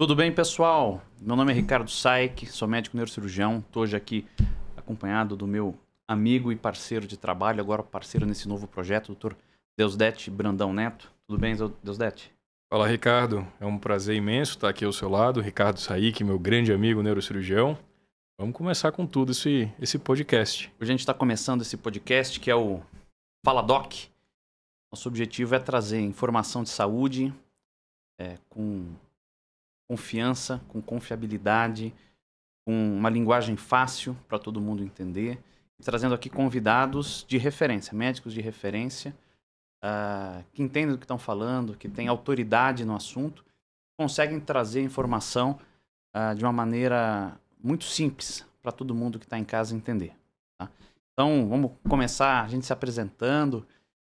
Tudo bem, pessoal? Meu nome é Ricardo Saik, sou médico neurocirurgião. Estou hoje aqui acompanhado do meu amigo e parceiro de trabalho, agora parceiro nesse novo projeto, Dr. Deusdete Brandão Neto. Tudo bem, Deusdete? Fala, Ricardo. É um prazer imenso estar aqui ao seu lado. Ricardo Saik, meu grande amigo neurocirurgião. Vamos começar com tudo esse, esse podcast. Hoje a gente está começando esse podcast que é o Fala Doc. Nosso objetivo é trazer informação de saúde é, com confiança, com confiabilidade, com uma linguagem fácil para todo mundo entender. Trazendo aqui convidados de referência, médicos de referência, uh, que entendem do que estão falando, que têm autoridade no assunto, conseguem trazer informação uh, de uma maneira muito simples para todo mundo que está em casa entender. Tá? Então, vamos começar a gente se apresentando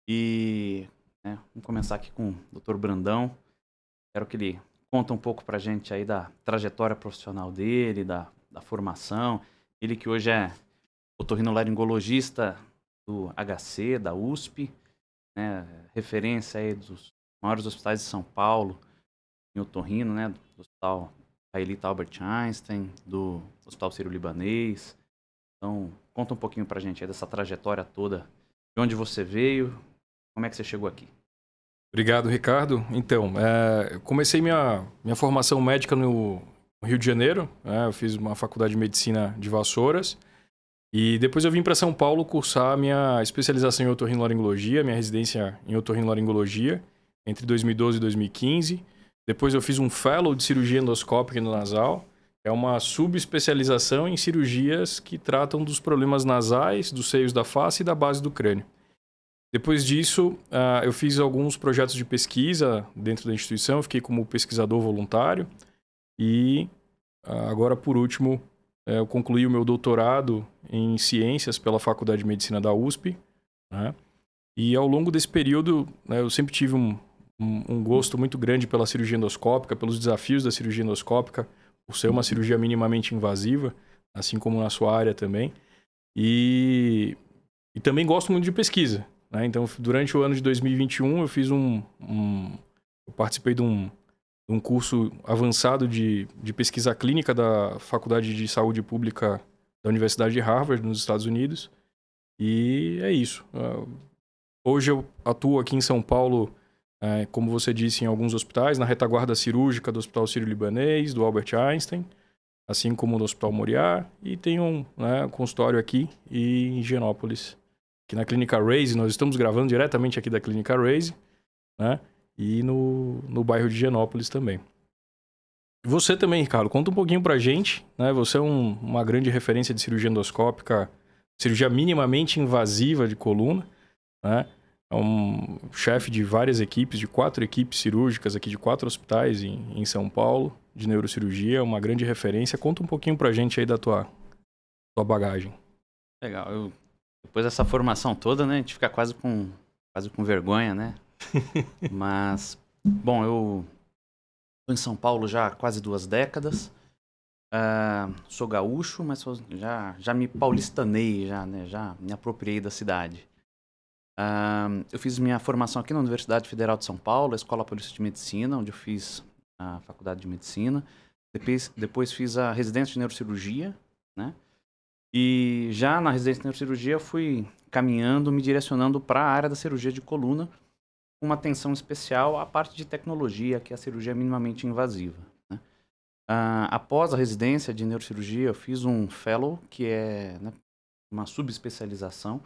e né, vamos começar aqui com o Dr. Brandão. Quero que ele conta um pouco para a gente aí da trajetória profissional dele, da, da formação. Ele que hoje é otorrinolaringologista do HC, da USP, né, referência aí dos maiores hospitais de São Paulo, em otorrino, né, do Hospital Israelita Albert Einstein, do Hospital Sírio-Libanês. Então, conta um pouquinho para a gente aí dessa trajetória toda, de onde você veio, como é que você chegou aqui. Obrigado, Ricardo. Então, é, comecei minha, minha formação médica no Rio de Janeiro. É, eu fiz uma faculdade de medicina de Vassouras. E depois eu vim para São Paulo cursar minha especialização em otorrinolaringologia, minha residência em otorrinolaringologia, entre 2012 e 2015. Depois eu fiz um fellow de cirurgia endoscópica no nasal. É uma subespecialização em cirurgias que tratam dos problemas nasais, dos seios da face e da base do crânio. Depois disso, uh, eu fiz alguns projetos de pesquisa dentro da instituição, fiquei como pesquisador voluntário. E uh, agora, por último, uh, eu concluí o meu doutorado em ciências pela Faculdade de Medicina da USP. Né? E ao longo desse período, né, eu sempre tive um, um, um, gosto muito grande pela cirurgia endoscópica, pelos desafios da cirurgia endoscópica, por ser uma cirurgia minimamente invasiva, assim como na sua área também. E, e também gosto muito de pesquisa. Né? Então, durante o ano de 2021, eu fiz um. um eu participei de um, um curso avançado de, de pesquisa clínica da Faculdade de Saúde Pública da Universidade de Harvard, nos Estados Unidos. E é isso. Uh, hoje eu atuo aqui em São Paulo, uh, como você disse, em alguns hospitais, na retaguarda cirúrgica do Hospital Sírio-Libanês, do Albert Einstein, assim como no Hospital Moriá, e tenho um né, consultório aqui em Higienópolis aqui na Clínica Raise, nós estamos gravando diretamente aqui da Clínica Raise, né? E no, no bairro de Genópolis também. Você também, Ricardo, conta um pouquinho pra gente, né? Você é um, uma grande referência de cirurgia endoscópica, cirurgia minimamente invasiva de coluna, né? É um chefe de várias equipes, de quatro equipes cirúrgicas aqui de quatro hospitais em, em São Paulo, de neurocirurgia, uma grande referência. Conta um pouquinho pra gente aí da tua, tua bagagem. Legal, eu depois dessa formação toda, né, a gente fica quase com, quase com vergonha, né? Mas, bom, eu estou em São Paulo já há quase duas décadas. Uh, sou gaúcho, mas sou, já, já me paulistanei, já, né, já me apropriei da cidade. Uh, eu fiz minha formação aqui na Universidade Federal de São Paulo, Escola Polícia de Medicina, onde eu fiz a faculdade de medicina. Depois, depois fiz a residência de neurocirurgia, né? E já na residência de neurocirurgia fui caminhando, me direcionando para a área da cirurgia de coluna, com uma atenção especial à parte de tecnologia, que é a cirurgia minimamente invasiva. Né? Ah, após a residência de neurocirurgia, eu fiz um fellow, que é né, uma subespecialização.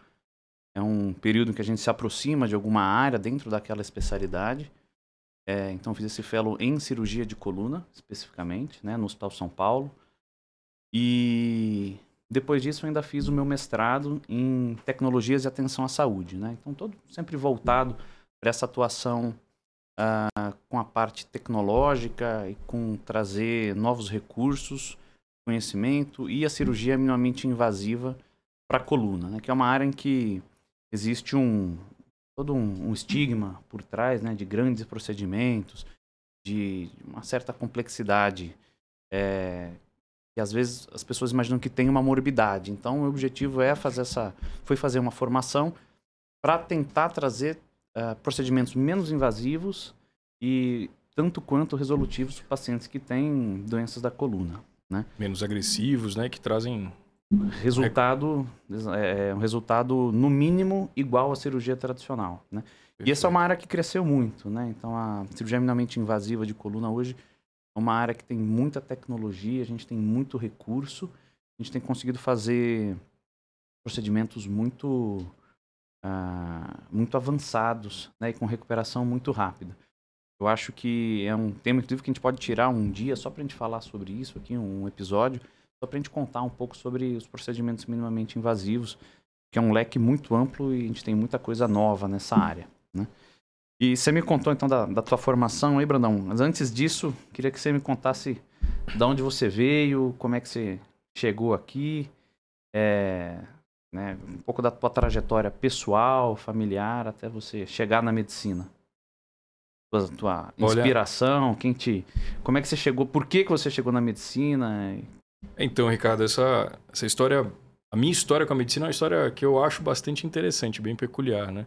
É um período em que a gente se aproxima de alguma área dentro daquela especialidade. É, então, fiz esse fellow em cirurgia de coluna, especificamente, né, no Hospital São Paulo. E depois disso, ainda fiz o meu mestrado em tecnologias de atenção à saúde, né? Então, todo sempre voltado para essa atuação uh, com a parte tecnológica e com trazer novos recursos, conhecimento e a cirurgia minimamente invasiva para a coluna, né? Que é uma área em que existe um todo um, um estigma por trás, né? De grandes procedimentos, de uma certa complexidade é, e às vezes as pessoas imaginam que tem uma morbidade. Então, o objetivo é fazer essa, foi fazer uma formação para tentar trazer uh, procedimentos menos invasivos e tanto quanto resolutivos para pacientes que têm doenças da coluna. Né? Menos agressivos, né? Que trazem resultado é, é, um resultado no mínimo igual à cirurgia tradicional, né? E essa é uma área que cresceu muito, né? Então a cirurgia minimamente invasiva de coluna hoje é uma área que tem muita tecnologia, a gente tem muito recurso, a gente tem conseguido fazer procedimentos muito uh, muito avançados, né? E com recuperação muito rápida. Eu acho que é um tema inclusive que a gente pode tirar um dia só para a gente falar sobre isso aqui, um episódio só para a gente contar um pouco sobre os procedimentos minimamente invasivos, que é um leque muito amplo e a gente tem muita coisa nova nessa área. Né? E você me contou então da, da tua formação aí, Brandão. Mas antes disso, queria que você me contasse de onde você veio, como é que você chegou aqui, é, né, um pouco da tua trajetória pessoal, familiar, até você chegar na medicina. Tua, tua inspiração, Olha... quem te, como é que você chegou, por que, que você chegou na medicina? Então, Ricardo, essa, essa história, a minha história com a medicina é uma história que eu acho bastante interessante, bem peculiar, né?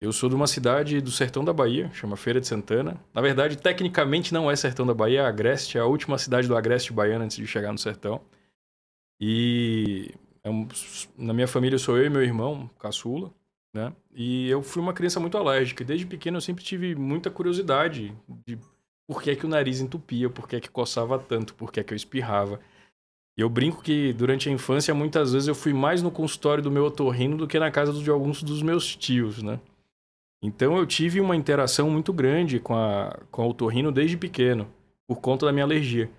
Eu sou de uma cidade do sertão da Bahia, chama Feira de Santana. Na verdade, tecnicamente não é sertão da Bahia, é Agreste, é a última cidade do Agreste baiano antes de chegar no sertão. E é um, na minha família sou eu e meu irmão, caçula, né? E eu fui uma criança muito alérgica. Desde pequeno eu sempre tive muita curiosidade de por que, é que o nariz entupia, por que, é que coçava tanto, por que, é que eu espirrava. Eu brinco que durante a infância, muitas vezes eu fui mais no consultório do meu otorrino do que na casa de alguns dos meus tios, né? Então eu tive uma interação muito grande com a, com a otorrino desde pequeno, por conta da minha alergia.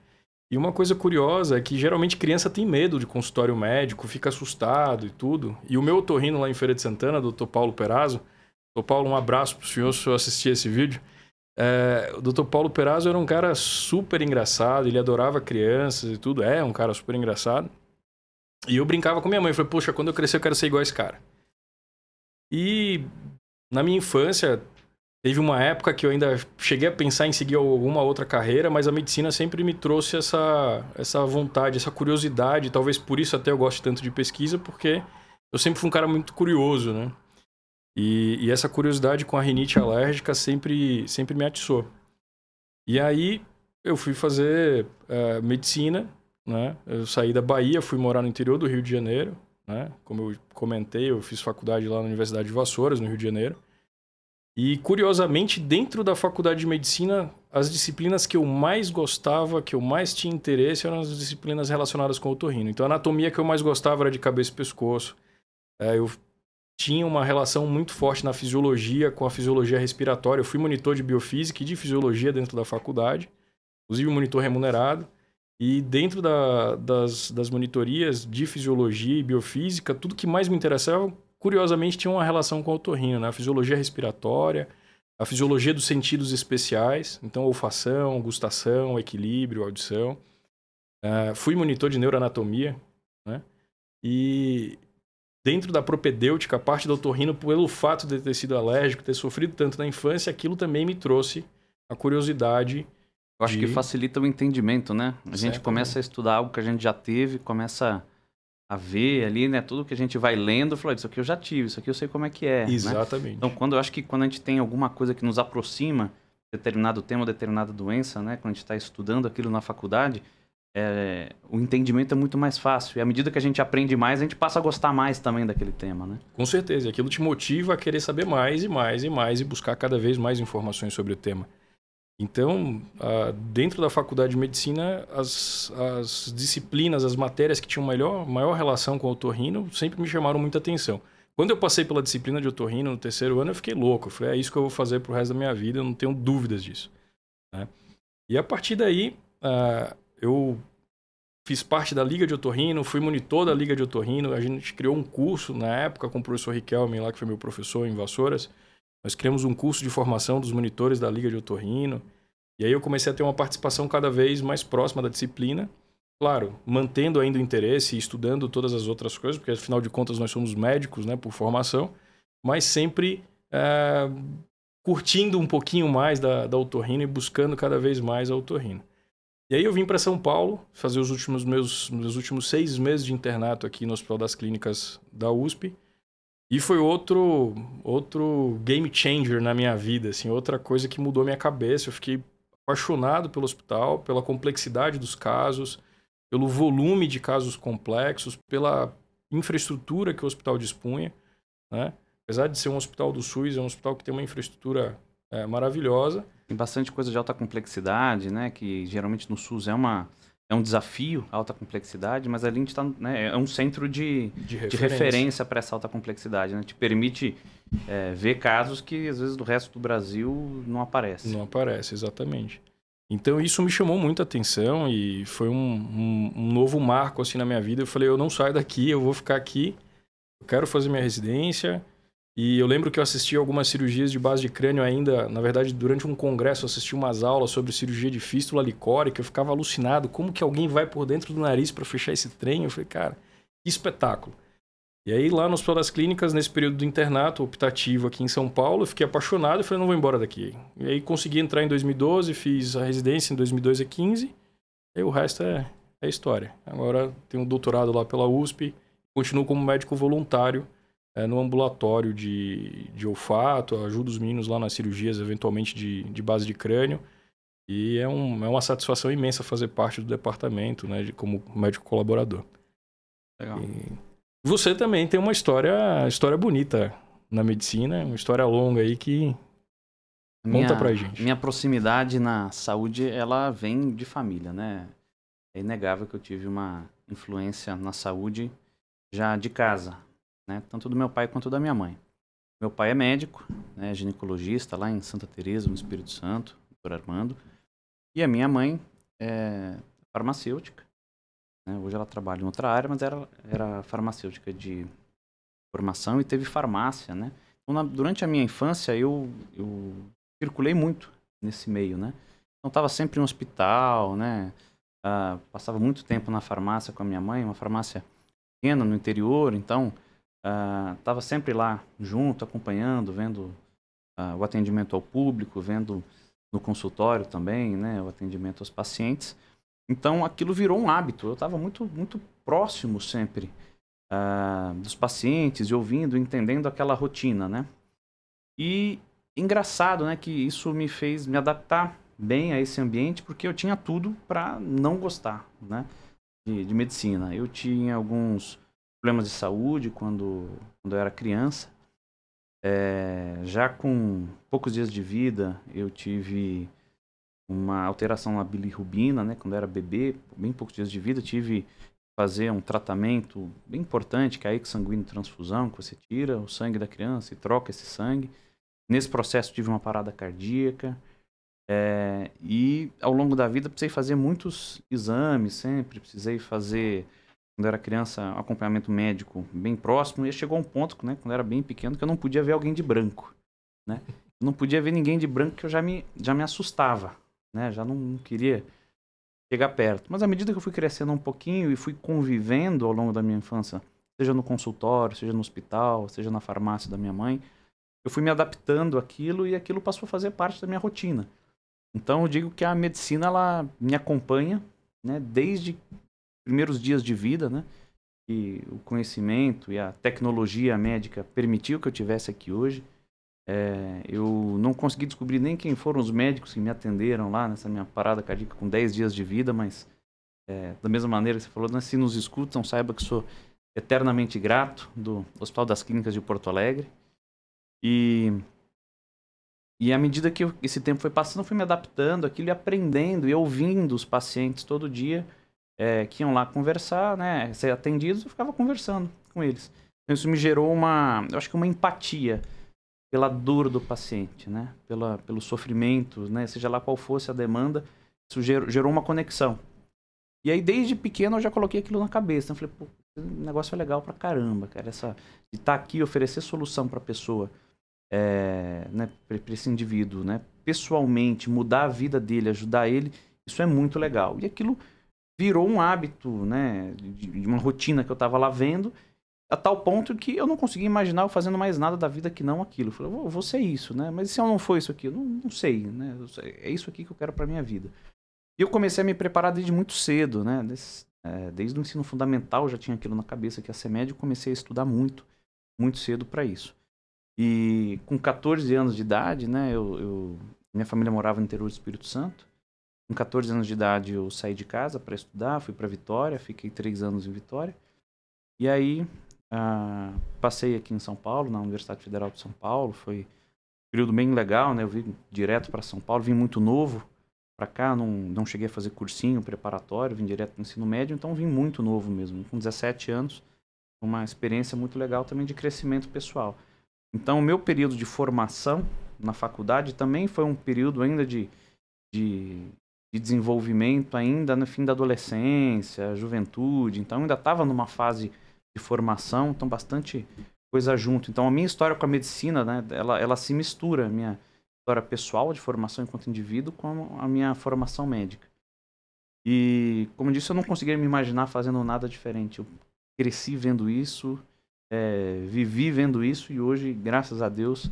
E uma coisa curiosa é que geralmente criança tem medo de consultório médico, fica assustado e tudo. E o meu otorrino lá em Feira de Santana, doutor Paulo Perazzo, doutor Paulo, um abraço para o senhor se eu assistir esse vídeo. É, o Dr. Paulo Perazzo era um cara super engraçado, ele adorava crianças e tudo, é um cara super engraçado. E eu brincava com minha mãe, falei, poxa, quando eu crescer eu quero ser igual a esse cara. E na minha infância, teve uma época que eu ainda cheguei a pensar em seguir alguma outra carreira, mas a medicina sempre me trouxe essa, essa vontade, essa curiosidade, talvez por isso até eu goste tanto de pesquisa, porque eu sempre fui um cara muito curioso, né? E, e, essa curiosidade com a rinite alérgica sempre, sempre me atiçou. E aí eu fui fazer uh, medicina, né? Eu saí da Bahia, fui morar no interior do Rio de Janeiro, né? Como eu comentei, eu fiz faculdade lá na Universidade de Vassouras, no Rio de Janeiro. E curiosamente, dentro da faculdade de medicina, as disciplinas que eu mais gostava, que eu mais tinha interesse, eram as disciplinas relacionadas com o otorrino. Então, a anatomia que eu mais gostava era de cabeça e pescoço. É, eu tinha uma relação muito forte na fisiologia com a fisiologia respiratória. Eu fui monitor de biofísica e de fisiologia dentro da faculdade, inclusive monitor remunerado. E dentro da, das, das monitorias de fisiologia e biofísica, tudo que mais me interessava, curiosamente, tinha uma relação com a otorrino, né? A fisiologia respiratória, a fisiologia dos sentidos especiais, então olfação, gustação, equilíbrio, audição. Uh, fui monitor de neuroanatomia, né? E, dentro da propedêutica, a parte do otorrino, pelo fato de ter sido alérgico, ter sofrido tanto na infância, aquilo também me trouxe a curiosidade. Eu acho de... que facilita o entendimento, né? A gente começa a estudar algo que a gente já teve, começa a ver ali, né? Tudo que a gente vai lendo, fala, isso aqui eu já tive, isso aqui eu sei como é que é. Né? Exatamente. Né? Então, quando eu acho que quando a gente tem alguma coisa que nos aproxima, determinado tema, determinada doença, né? Quando a gente está estudando aquilo na faculdade, é, o entendimento é muito mais fácil. E à medida que a gente aprende mais, a gente passa a gostar mais também daquele tema, né? Com certeza. Aquilo te motiva a querer saber mais e mais e mais e buscar cada vez mais informações sobre o tema. Então, dentro da faculdade de medicina, as, as disciplinas, as matérias que tinham maior, maior relação com o otorrino sempre me chamaram muita atenção. Quando eu passei pela disciplina de otorrino no terceiro ano, eu fiquei louco. Eu falei, é isso que eu vou fazer pro resto da minha vida, eu não tenho dúvidas disso. Né? E a partir daí, eu fiz parte da Liga de Otorrino, fui monitor da Liga de Otorrino. A gente criou um curso na época com o professor Riquelme, lá que foi meu professor em Vassouras. Nós criamos um curso de formação dos monitores da Liga de Otorrino. E aí eu comecei a ter uma participação cada vez mais próxima da disciplina. Claro, mantendo ainda o interesse e estudando todas as outras coisas, porque afinal de contas nós somos médicos, né, por formação, mas sempre é, curtindo um pouquinho mais da, da otorrino e buscando cada vez mais a otorrino. E aí eu vim para São Paulo fazer os últimos meus, meus últimos seis meses de internato aqui no Hospital das Clínicas da USP. E foi outro outro game changer na minha vida, assim, outra coisa que mudou minha cabeça. Eu fiquei apaixonado pelo hospital, pela complexidade dos casos, pelo volume de casos complexos, pela infraestrutura que o hospital dispunha. Né? Apesar de ser um hospital do SUS, é um hospital que tem uma infraestrutura é, maravilhosa. Tem bastante coisa de alta complexidade, né? Que geralmente no SUS é uma é um desafio, alta complexidade, mas ali a gente está né, é um centro de, de referência, referência para essa alta complexidade, né? Te permite é, ver casos que às vezes do resto do Brasil não aparece. Não aparece, exatamente. Então isso me chamou muita atenção e foi um, um, um, novo marco assim na minha vida. Eu falei, eu não saio daqui, eu vou ficar aqui, eu quero fazer minha residência. E eu lembro que eu assisti algumas cirurgias de base de crânio ainda, na verdade, durante um congresso eu assisti umas aulas sobre cirurgia de fístula licórica, eu ficava alucinado, como que alguém vai por dentro do nariz para fechar esse trem? Eu falei, cara, que espetáculo. E aí, lá no Hospital das Clínicas, nesse período do internato optativo aqui em São Paulo, eu fiquei apaixonado e falei, não vou embora daqui. E aí consegui entrar em 2012, fiz a residência em 2012 a 15, e o resto é, é história. Agora tenho um doutorado lá pela USP, continuo como médico voluntário é, no ambulatório de, de olfato, ajudo os meninos lá nas cirurgias, eventualmente de, de base de crânio. E é, um, é uma satisfação imensa fazer parte do departamento, né, de, como médico colaborador. Legal. E você também tem uma história, história bonita na medicina, uma história longa aí que minha, conta pra gente. Minha proximidade na saúde, ela vem de família, né? É inegável que eu tive uma influência na saúde já de casa, né? Tanto do meu pai quanto da minha mãe. Meu pai é médico, né? ginecologista lá em Santa Teresa, no Espírito Santo, doutor Armando. E a minha mãe é farmacêutica. Né? Hoje ela trabalha em outra área, mas era, era farmacêutica de formação e teve farmácia, né? Então, na, durante a minha infância, eu, eu circulei muito nesse meio, né? Então, estava sempre no hospital, né? Uh, passava muito tempo na farmácia com a minha mãe, uma farmácia pequena no interior, então estava uh, sempre lá junto, acompanhando, vendo uh, o atendimento ao público, vendo no consultório também, né? O atendimento aos pacientes. Então aquilo virou um hábito. Eu estava muito, muito próximo sempre uh, dos pacientes e ouvindo, entendendo aquela rotina, né? E engraçado, né, que isso me fez me adaptar bem a esse ambiente, porque eu tinha tudo para não gostar, né, de, de, medicina. Eu tinha alguns problemas de saúde quando, quando eu era criança. É, já com poucos dias de vida, eu tive uma alteração na bilirrubina, né? Quando eu era bebê, bem poucos dias de vida, tive fazer um tratamento bem importante, que é a exsanguíneo transfusão, que você tira o sangue da criança e troca esse sangue. Nesse processo tive uma parada cardíaca. É, e ao longo da vida precisei fazer muitos exames sempre, precisei fazer, quando era criança, acompanhamento médico bem próximo. E chegou um ponto, né, quando era bem pequeno, que eu não podia ver alguém de branco. Né? não podia ver ninguém de branco que eu já me, já me assustava né? Já não, não queria chegar perto. Mas à medida que eu fui crescendo um pouquinho e fui convivendo ao longo da minha infância, seja no consultório, seja no hospital, seja na farmácia da minha mãe, eu fui me adaptando àquilo e aquilo passou a fazer parte da minha rotina. Então eu digo que a medicina ela me acompanha, né, desde primeiros dias de vida, né? E o conhecimento e a tecnologia médica permitiu que eu tivesse aqui hoje. É, eu não consegui descobrir nem quem foram os médicos que me atenderam lá nessa minha parada cardíaca com 10 dias de vida, mas é, da mesma maneira que você falou, né, se nos escutam, saiba que sou eternamente grato do Hospital das Clínicas de Porto Alegre. E, e à medida que esse tempo foi passando, eu fui me adaptando aquilo e aprendendo e ouvindo os pacientes todo dia é, que iam lá conversar, né, ser atendidos, eu ficava conversando com eles. Então, isso me gerou uma, eu acho que uma empatia pela dor do paciente, né? Pela, pelo sofrimento, né? Seja lá qual fosse a demanda, isso gerou, gerou uma conexão. E aí, desde pequeno, eu já coloquei aquilo na cabeça. Eu falei, pô, o negócio é legal pra caramba, cara. Essa, de estar tá aqui, oferecer solução pra pessoa, é, né? Pra, pra esse indivíduo, né? Pessoalmente, mudar a vida dele, ajudar ele, isso é muito legal. E aquilo virou um hábito, né? De, de uma rotina que eu tava lá vendo a tal ponto que eu não conseguia imaginar eu fazendo mais nada da vida que não aquilo. Eu falei, vou, vou ser isso, né? Mas se eu não for isso aqui? Eu não, não sei, né? É isso aqui que eu quero para minha vida. E eu comecei a me preparar desde muito cedo, né? É, desde o ensino fundamental já tinha aquilo na cabeça que ia ser médico, comecei a estudar muito, muito cedo para isso. E com 14 anos de idade, né? Eu, eu, minha família morava no interior do Espírito Santo. Com 14 anos de idade, eu saí de casa para estudar, fui para Vitória, fiquei três anos em Vitória. E aí, ah, passei aqui em São Paulo, na Universidade Federal de São Paulo. Foi um período bem legal, né? Eu vim direto para São Paulo, vim muito novo para cá, não, não cheguei a fazer cursinho preparatório, vim direto do ensino médio, então vim muito novo mesmo, com 17 anos. Uma experiência muito legal também de crescimento pessoal. Então, o meu período de formação na faculdade também foi um período ainda de, de, de desenvolvimento, ainda no fim da adolescência, juventude. Então, ainda estava numa fase de formação, então bastante coisa junto. Então, a minha história com a medicina, né, ela, ela se mistura, a minha história pessoal de formação enquanto indivíduo com a minha formação médica. E, como disse, eu não conseguia me imaginar fazendo nada diferente. Eu cresci vendo isso, é, vivi vendo isso e hoje, graças a Deus,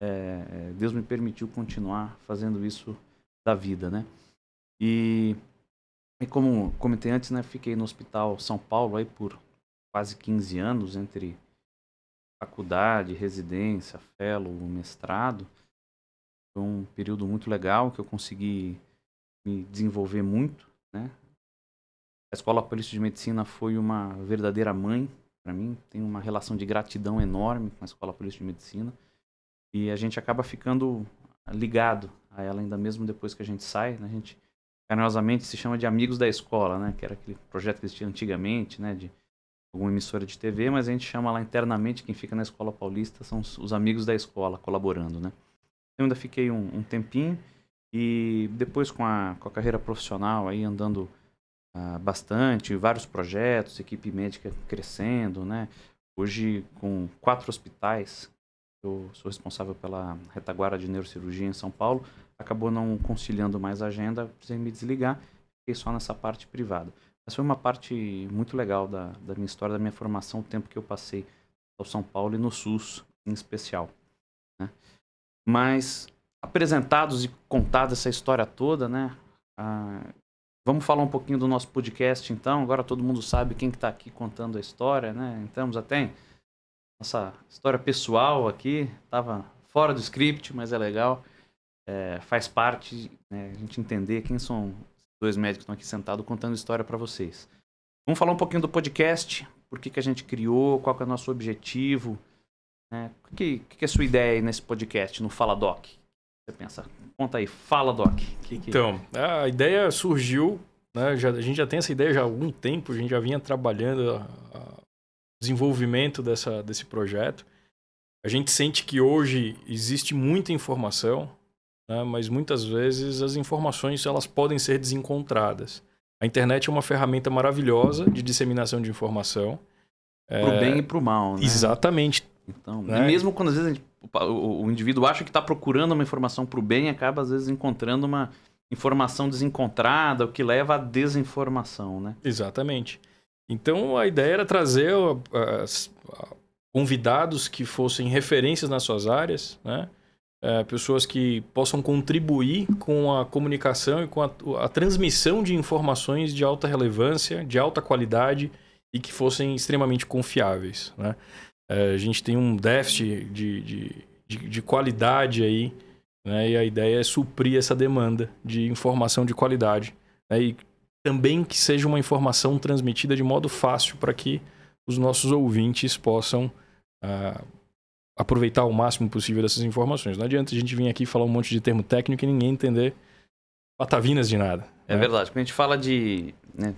é, Deus me permitiu continuar fazendo isso da vida, né? E, e como comentei antes, né, fiquei no Hospital São Paulo aí por quase 15 anos entre faculdade, residência, fellow, mestrado. Foi um período muito legal que eu consegui me desenvolver muito, né? A Escola Polícia de Medicina foi uma verdadeira mãe para mim. Tenho uma relação de gratidão enorme com a Escola Polícia de Medicina. E a gente acaba ficando ligado a ela ainda mesmo depois que a gente sai. Né? A gente carinhosamente se chama de amigos da escola, né? Que era aquele projeto que existia antigamente, né? De alguma emissora de TV, mas a gente chama lá internamente quem fica na escola paulista são os amigos da escola colaborando, né? Eu ainda fiquei um, um tempinho e depois com a, com a carreira profissional aí andando uh, bastante, vários projetos, equipe médica crescendo, né? Hoje, com quatro hospitais, eu sou responsável pela retaguarda de neurocirurgia em São Paulo, acabou não conciliando mais a agenda, precisei me desligar, fiquei só nessa parte privada. Mas foi uma parte muito legal da, da minha história, da minha formação, o tempo que eu passei ao São Paulo e no SUS em especial. Né? Mas apresentados e contada essa história toda, né? Ah, Vamos falar um pouquinho do nosso podcast, então. Agora todo mundo sabe quem que está aqui contando a história, né? Entramos até nossa história pessoal aqui. Estava fora do script, mas é legal. É, faz parte né, a gente entender quem são os dois médicos que estão aqui sentados contando história para vocês. Vamos falar um pouquinho do podcast, por que, que a gente criou, qual é o nosso objetivo. Né? O que, que, é a sua ideia nesse podcast, no Fala Doc? Você pensa, conta aí, fala, Doc. Que que... Então, a ideia surgiu, né, já, a gente já tem essa ideia já há algum tempo, a gente já vinha trabalhando o desenvolvimento dessa, desse projeto. A gente sente que hoje existe muita informação, né, mas muitas vezes as informações elas podem ser desencontradas. A internet é uma ferramenta maravilhosa de disseminação de informação. Pro é... bem e pro mal, né? Exatamente. Então, né? E mesmo quando às vezes gente, o, o, indivíduo acha que está procurando uma informação para o bem, acaba às vezes encontrando uma informação desencontrada, o que leva à desinformação, né? Exatamente. Então a ideia era trazer uh, uh, convidados que fossem referências nas suas áreas, né? Uh, pessoas que possam contribuir com a comunicação e com a, a transmissão de informações de alta relevância, de alta qualidade e que fossem extremamente confiáveis, né? É, a gente tem um déficit de, de, de, de qualidade aí, né? E a ideia é suprir essa demanda de informação de qualidade. Né? E também que seja uma informação transmitida de modo fácil para que os nossos ouvintes possam uh, aproveitar o máximo possível dessas informações. Não adianta a gente vir aqui falar um monte de termo técnico e ninguém entender patavinas de nada. É né? verdade. Quando a gente fala de, né,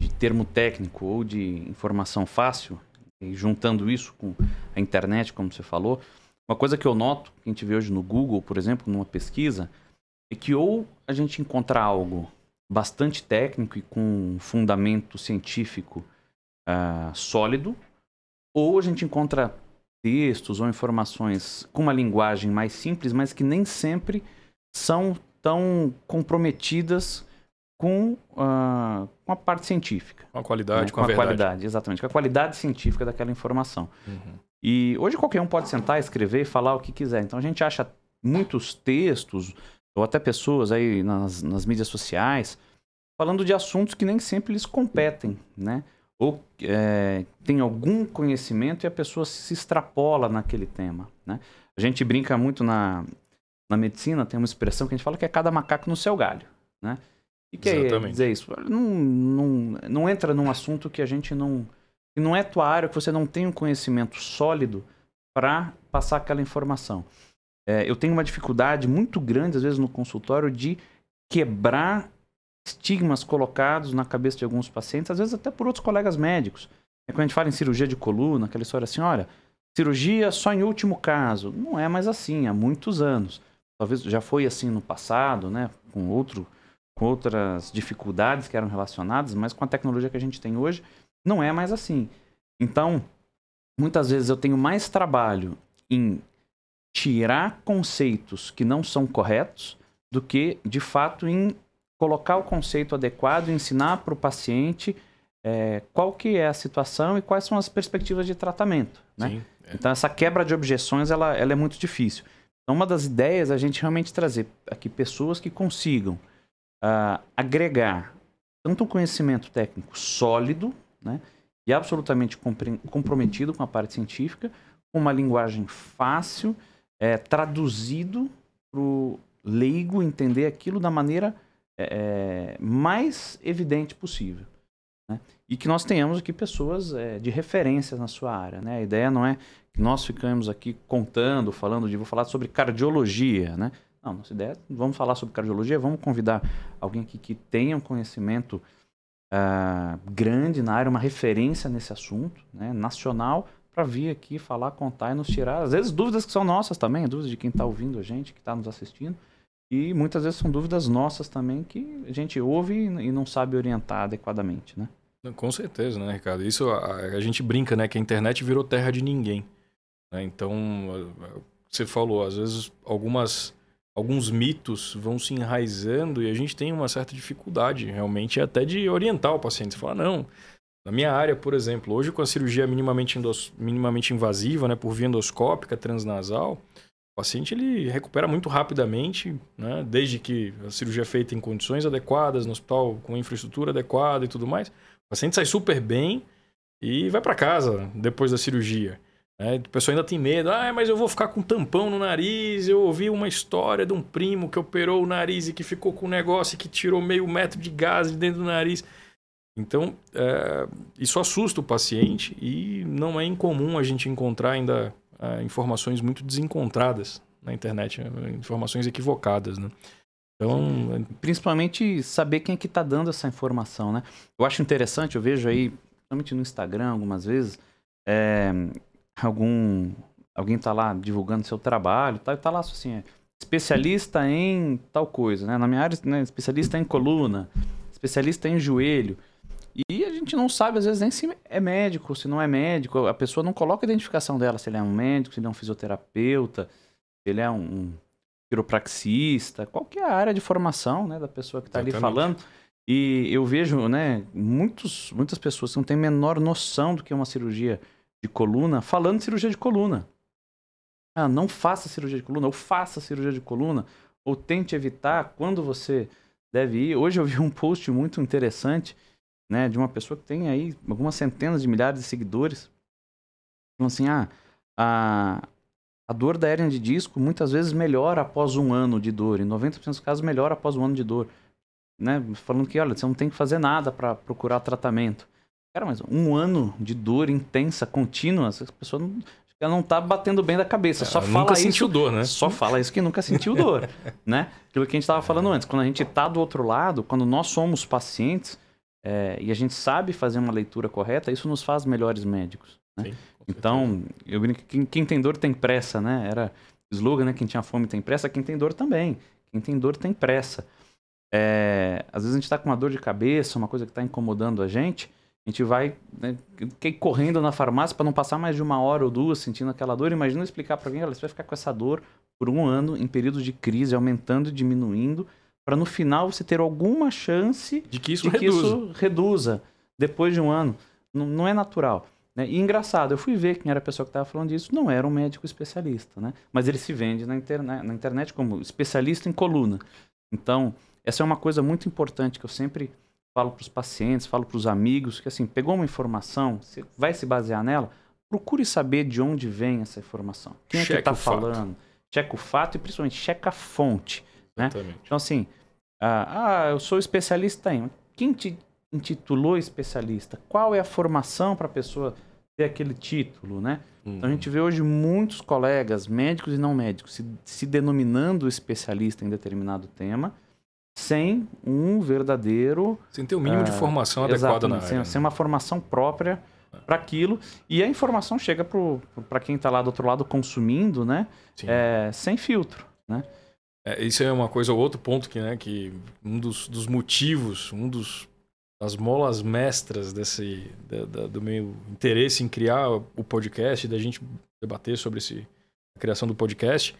de termo técnico ou de informação fácil, e juntando isso com a internet, como você falou, uma coisa que eu noto, que a gente vê hoje no Google, por exemplo, numa pesquisa, é que ou a gente encontra algo bastante técnico e com fundamento científico uh, sólido, ou a gente encontra textos ou informações com uma linguagem mais simples, mas que nem sempre são tão comprometidas com, uh, com a parte científica. Com a qualidade, né? com, com, a, a qualidade, exatamente, com a qualidade científica daquela informação. Uhum. E hoje qualquer um pode sentar, escrever e falar o que quiser. Então a gente acha muitos textos, ou até pessoas aí nas, nas mídias sociais, falando de assuntos que nem sempre eles competem, né? Ou é, tem algum conhecimento e a pessoa se extrapola naquele tema, né? A gente brinca muito na, na medicina, tem uma expressão que a gente fala que é cada macaco no seu galho, né? O que, que é dizer isso? Não, não, não entra num assunto que a gente não. que não é tua área, que você não tem um conhecimento sólido para passar aquela informação. É, eu tenho uma dificuldade muito grande, às vezes, no consultório, de quebrar estigmas colocados na cabeça de alguns pacientes, às vezes até por outros colegas médicos. É quando a gente fala em cirurgia de coluna, aquela história assim, olha, cirurgia só em último caso. Não é mais assim, há muitos anos. Talvez já foi assim no passado, né, com outro com outras dificuldades que eram relacionadas, mas com a tecnologia que a gente tem hoje, não é mais assim. Então, muitas vezes eu tenho mais trabalho em tirar conceitos que não são corretos do que, de fato, em colocar o conceito adequado e ensinar para o paciente é, qual que é a situação e quais são as perspectivas de tratamento. Né? Sim, é. Então, essa quebra de objeções ela, ela é muito difícil. Então, uma das ideias é a gente realmente trazer aqui pessoas que consigam uh, agregar tanto um conhecimento técnico sólido né, e absolutamente comprometido com a parte científica, com uma linguagem fácil, é, traduzido para o leigo entender aquilo da maneira é, é, mais evidente possível. Né? E que nós tenhamos aqui pessoas é, de referência na sua área. Né? A ideia não é que nós ficamos aqui contando, falando de, vou falar sobre cardiologia. Né? Não, nossa ideia é, vamos falar sobre cardiologia, vamos convidar alguém aqui que tenha um conhecimento uh, grande na área, uma referência nesse assunto, né? nacional, para vir aqui falar, contar e nos tirar, às vezes, dúvidas que são nossas também, dúvidas de quem está ouvindo a gente, que está nos assistindo. E muitas vezes são dúvidas nossas também que a gente ouve e não sabe orientar adequadamente, né? Com certeza, né, Ricardo? Isso a, a gente brinca, né, que a internet virou terra de ninguém. Né? Então, você falou, às vezes algumas alguns mitos vão se enraizando e a gente tem uma certa dificuldade realmente até de orientar o paciente. Você fala, não, na minha área, por exemplo, hoje com a cirurgia minimamente, minimamente invasiva, né, por via endoscópica transnasal, o paciente ele recupera muito rapidamente, né? desde que a cirurgia é feita em condições adequadas, no hospital com infraestrutura adequada e tudo mais. O paciente sai super bem e vai para casa depois da cirurgia. Né? O pessoal ainda tem medo. Ah, mas eu vou ficar com tampão no nariz. Eu ouvi uma história de um primo que operou o nariz e que ficou com um negócio que tirou meio metro de gás de dentro do nariz. Então, é, isso assusta o paciente e não é incomum a gente encontrar ainda uh, informações muito desencontradas na internet, informações equivocadas, né? Então, principalmente saber quem é que está dando essa informação, né? Eu acho interessante, eu vejo aí, principalmente no Instagram algumas vezes, é, algum alguém está lá divulgando seu trabalho, tá, tá lá assim, é, especialista em tal coisa, né? Na minha área, né, especialista em coluna, especialista em joelho. E a gente não sabe, às vezes, nem se é médico, se não é médico. A pessoa não coloca a identificação dela, se ele é um médico, se ele é um fisioterapeuta, se ele é um quiropraxista, qualquer área de formação né, da pessoa que está ali falando. E eu vejo né, muitos, muitas pessoas que não têm a menor noção do que é uma cirurgia de coluna falando de cirurgia de coluna. Ah, não faça cirurgia de coluna, ou faça cirurgia de coluna, ou tente evitar quando você deve ir. Hoje eu vi um post muito interessante né, de uma pessoa que tem aí algumas centenas de milhares de seguidores, falando assim, ah, a, a dor da hérnia de disco muitas vezes melhora após um ano de dor, em 90% dos casos melhora após um ano de dor, né, falando que, olha, você não tem que fazer nada para procurar tratamento. Cara, mas um ano de dor intensa, contínua, essa pessoa não, ela não tá batendo bem da cabeça. Só fala nunca isso, sentiu dor, né? Só fala isso que nunca sentiu dor, né? Aquilo que a gente estava falando antes. Quando a gente tá do outro lado, quando nós somos pacientes, é, e a gente sabe fazer uma leitura correta, isso nos faz melhores médicos. Né? Sim, então, eu brinco que quem, quem, tem dor tem pressa, né? Era slogan, né? Quem tinha fome tem pressa, quem tem dor também. Quem tem dor tem pressa. É, às vezes a gente está com uma dor de cabeça, uma coisa que está incomodando a gente, a gente vai né, correndo na farmácia para não passar mais de uma hora ou duas sentindo aquela dor. Imagina explicar para alguém, olha, você vai ficar com essa dor por um ano em períodos de crise, aumentando e diminuindo para no final você ter alguma chance de que isso, de reduza. Que isso reduza depois de um ano. Não, não é natural. Né? E engraçado, eu fui ver quem era a pessoa que estava falando disso, não era um médico especialista, né? mas ele se vende na, internet, na internet como especialista em coluna. Então, essa é uma coisa muito importante que eu sempre falo para os pacientes, falo para os amigos, que assim, pegou uma informação, você vai se basear nela, procure saber de onde vem essa informação. Quem é que está falando? Checa o fato e principalmente checa a fonte. Né? Então, assim, Ah, ah, eu sou especialista em. Quem te intitulou especialista? Qual é a formação para a pessoa ter aquele título, né? Uhum. Então a gente vê hoje muitos colegas, médicos e não médicos, se, se denominando especialista em determinado tema, sem um verdadeiro. Sem ter o mínimo uh, de ah, formação adequada na área. Sem, né? sem uma formação própria para aquilo. E a informação chega para quem está lá do outro lado consumindo, né? É, sem filtro, né? É, isso é uma coisa, outro ponto que, né, que um dos, dos motivos, um dos das molas mestras desse da, da, do meu interesse em criar o podcast, da gente debater sobre esse, a criação do podcast,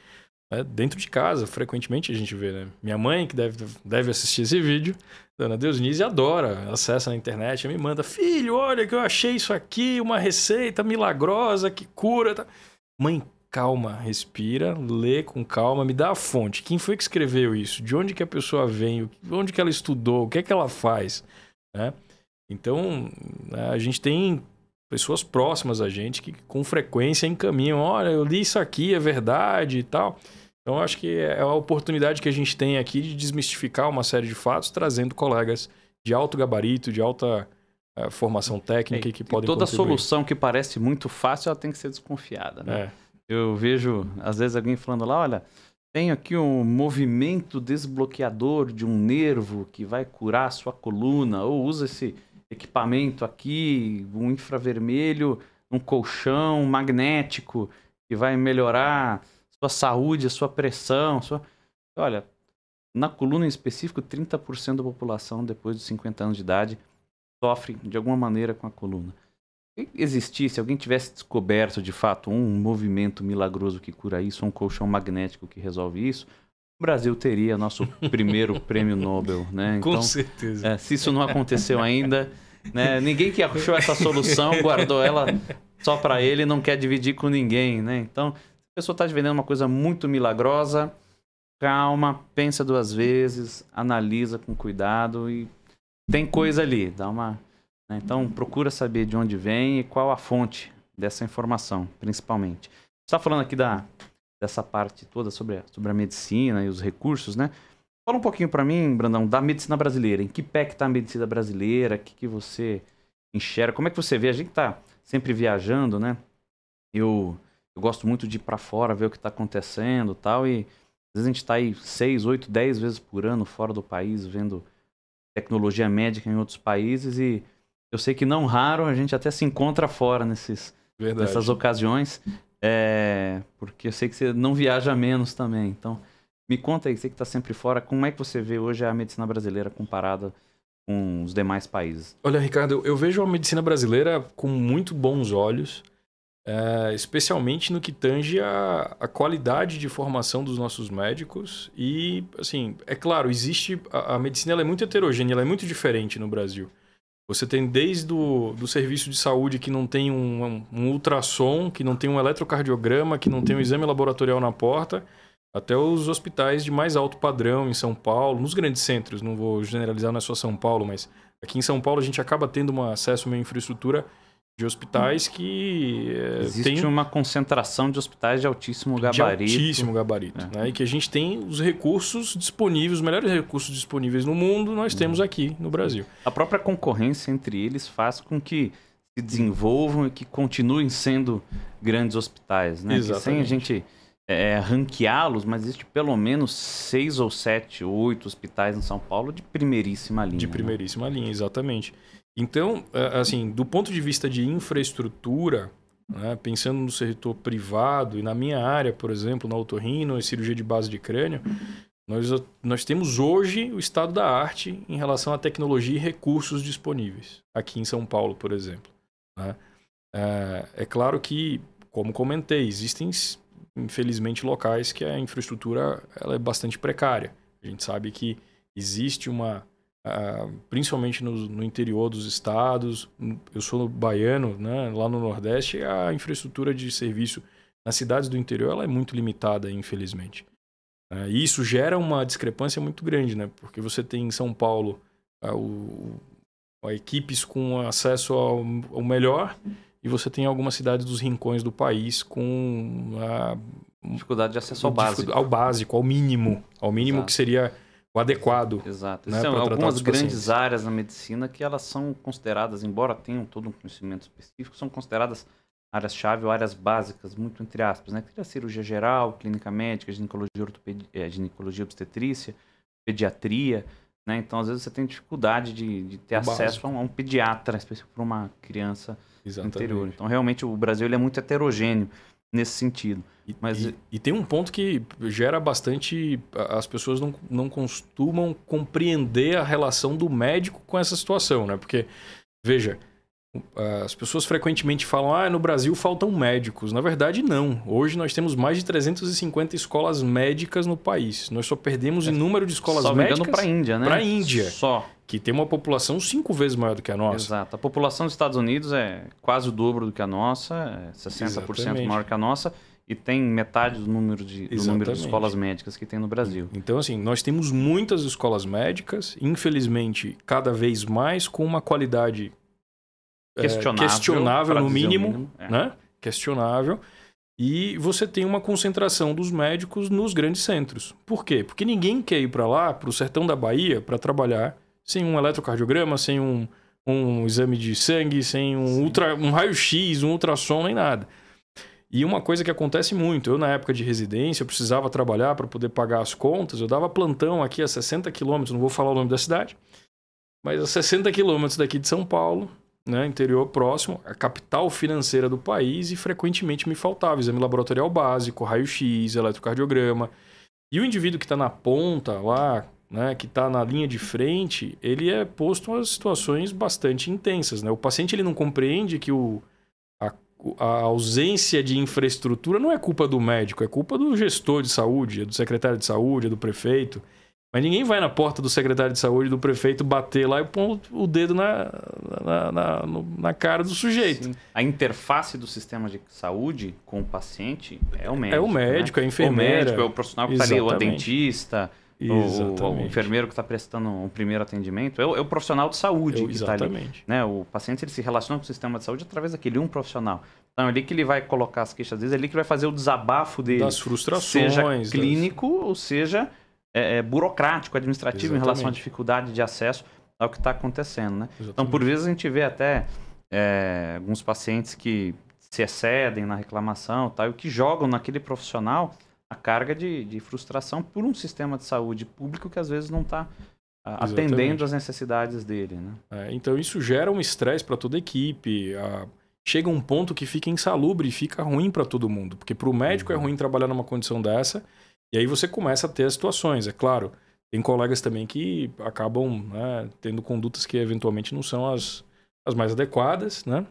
é, dentro de casa, frequentemente a gente vê, né? Minha mãe, que deve, deve assistir esse vídeo, Dona Deusnise, adora, acessa na internet, me manda, filho, olha que eu achei isso aqui, uma receita milagrosa que cura. Tá? Mãe, calma, respira, lê com calma, me dá a fonte. Quem foi que escreveu isso? De onde que a pessoa vem? Onde que ela estudou? O que é que ela faz? Né? Então, a gente tem pessoas próximas a gente que com frequência encaminham, olha, eu li isso aqui, é verdade e tal. Então, acho que é a oportunidade que a gente tem aqui de desmistificar uma série de fatos, trazendo colegas de alto gabarito, de alta uh, formação técnica é, que podem toda contribuir. solução que parece muito fácil, ela tem que ser desconfiada, né? É. Eu vejo, às vezes, alguém falando lá, olha, tenho aqui um movimento desbloqueador de um nervo que vai curar a sua coluna, ou usa esse equipamento aqui, um infravermelho, um colchão magnético que vai melhorar sua saúde, a sua pressão. Sua... Olha, na coluna em específico, 30% da população depois de 50 anos de idade sofre de alguma maneira com a coluna. Se existisse, alguém tivesse descoberto de fato um movimento milagroso que cura isso, um colchão magnético que resolve isso, o Brasil teria nosso primeiro prêmio Nobel, né? Então, Com certeza. É, se isso não aconteceu ainda, né? Ninguém que achou essa solução guardou ela só para ele não quer dividir com ninguém, né? Então, se a pessoa está vendendo uma coisa muito milagrosa, calma, pensa duas vezes, analisa com cuidado e tem coisa ali, dá uma. Né? Então, procura saber de onde vem e qual a fonte dessa informação, principalmente. Está falando aqui da dessa parte toda sobre a, sobre a medicina e os recursos, né? Fala um pouquinho para mim, Brandão, da medicina brasileira. Em que pé que tá a medicina brasileira? O que, que você enxerga? Como é que você vê? A gente tá sempre viajando, né? Eu, eu gosto muito de ir para fora, ver o que está acontecendo tal. E às vezes a gente está aí seis, oito, dez vezes por ano fora do país, vendo tecnologia médica em outros países. E eu sei que não raro a gente até se encontra fora nesses, nessas ocasiões. É, porque eu sei que você não viaja menos também. Então, me conta aí, você que está sempre fora, como é que você vê hoje a medicina brasileira comparada com os demais países? Olha, Ricardo, eu vejo a medicina brasileira com muito bons olhos, é, especialmente no que tange a, a, qualidade de formação dos nossos médicos. E, assim, é claro, existe. A, a medicina é muito heterogênea, ela é muito diferente no Brasil. Você tem desde o do serviço de saúde que não tem um, um, ultrassom, que não tem um eletrocardiograma, que não tem um exame laboratorial na porta, até os hospitais de mais alto padrão em São Paulo, nos grandes centros, não vou generalizar, não é só São Paulo, mas aqui em São Paulo a gente acaba tendo um acesso a uma infraestrutura de hospitais que é, existe tem... uma concentração de hospitais de altíssimo gabarito, de altíssimo gabarito, é. né? E que a gente tem os recursos disponíveis, os melhores recursos disponíveis no mundo, nós uhum. temos aqui no Brasil. A própria concorrência entre eles faz com que se desenvolvam e que continuem sendo grandes hospitais, né? Exatamente. Que sem a gente é, ranqueá-los, mas existe pelo menos seis ou sete ou oito hospitais em São Paulo de primeiríssima linha. De né? primeiríssima né? linha, exatamente. Então, assim, do ponto de vista de infraestrutura, né, pensando no setor privado e na minha área, por exemplo, na otorrino e cirurgia de base de crânio, nós, nós temos hoje o estado da arte em relação à tecnologia e recursos disponíveis, aqui em São Paulo, por exemplo. Né? É, é claro que, como comentei, existem, infelizmente, locais que a infraestrutura ela é bastante precária. A gente sabe que existe uma Uh, principalmente no, no, interior dos estados. Eu sou baiano, né? lá no Nordeste, a infraestrutura de serviço nas cidades do interior ela é muito limitada, infelizmente. Uh, e isso gera uma discrepância muito grande, né? porque você tem em São Paulo uh, o, equipes com acesso ao, ao, melhor e você tem algumas cidades dos rincões do país com dificuldade de acesso ao básico. Ao básico, ao mínimo. Ao mínimo Exato. que seria o adequado. Exato. Né, São algumas grandes áreas na medicina que elas são consideradas, embora tenham todo um conhecimento específico, são consideradas áreas-chave ou áreas básicas, muito entre aspas, né? Que cirurgia geral, clínica médica, ginecologia, ortopedi- eh, ginecologia obstetrícia, pediatria, né? Então, às vezes, você tem dificuldade de, de ter O acesso básico. a um, a um pediatra específico para uma criança Exatamente. interior. Então, realmente, o Brasil ele é muito heterogêneo nesse sentido. E, Mas- e, e tem um ponto que gera bastante. a- As pessoas não, não costumam compreender a relação do médico com essa situação, né? Porque, veja, as pessoas frequentemente falam: ah, no Brasil faltam médicos. Na verdade, não. Hoje nós temos mais de 350 escolas médicas no país. Nós só perdemos em número de escolas Só médicas engano para a Índia, né? pra Índia. Só. Que tem uma população cinco vezes maior do que a nossa. Exato. A população dos Estados Unidos é quase o dobro do que a nossa, é 60% Exatamente. maior que a nossa, e tem metade do número de, do número de escolas médicas que tem no Brasil. Então, assim, nós temos muitas escolas médicas, infelizmente, cada vez mais com uma qualidade é, Questionável, questionável pra no mínimo, mínimo, é. né? Questionável. E você tem uma concentração dos médicos nos grandes centros. Por quê? Porque ninguém quer ir para lá, para o sertão da Bahia, para trabalhar sem um eletrocardiograma, sem um, um exame de sangue, sem um, Sim. ultra, um raio-x, um ultrassom, nem nada. E uma coisa que acontece muito, eu na época de residência, eu precisava trabalhar para poder pagar as contas, eu dava plantão aqui a 60 quilômetros, não vou falar o nome da cidade, mas a 60 quilômetros daqui de São Paulo, né, interior próximo, a capital financeira do país, e frequentemente me faltava exame laboratorial básico, raio-x, eletrocardiograma. E o indivíduo que está na ponta lá, né, que está na linha de frente, ele é posto a situações bastante intensas. Né? O paciente ele não compreende que o, a, a ausência de infraestrutura não é culpa do médico, é culpa do gestor de saúde, é do secretário de saúde, é do prefeito. Mas ninguém vai na porta do secretário de saúde, do prefeito, bater lá e pôr o dedo na, na, na, na cara do sujeito. Sim. A interface do sistema de saúde com o paciente é o médico. É o médico, é a né? enfermeira. O médico é o profissional que está ali, o Exatamente. o, o Exatamente. enfermeiro que está prestando um primeiro atendimento, é o, é o profissional de saúde Eu- que está ali. exatamente. né? O paciente ele se relaciona com o sistema de saúde através daquele um profissional. Então é ali que ele vai colocar as queixas dele, é ali que vai fazer o desabafo dele. Das frustrações. seja das- clínico ou seja é, é, burocrático, administrativo em relação à Exatamente. dificuldade de acesso ao que está acontecendo, né? Então, Exatamente. por vezes a gente vê até é, alguns pacientes que se excedem na reclamação tal, e que jogam naquele profissional a carga de, de frustração por um sistema de saúde público que às vezes não está Exatamente. atendendo às necessidades dele, né? É, então isso gera um estresse para toda a equipe. a- Chega um ponto que fica insalubre e fica ruim para todo mundo. Porque para o médico é Uhum. ruim trabalhar numa condição dessa. E aí você começa a ter as situações. É claro, tem colegas também que acabam né, tendo condutas que eventualmente não são as, as mais adequadas, né?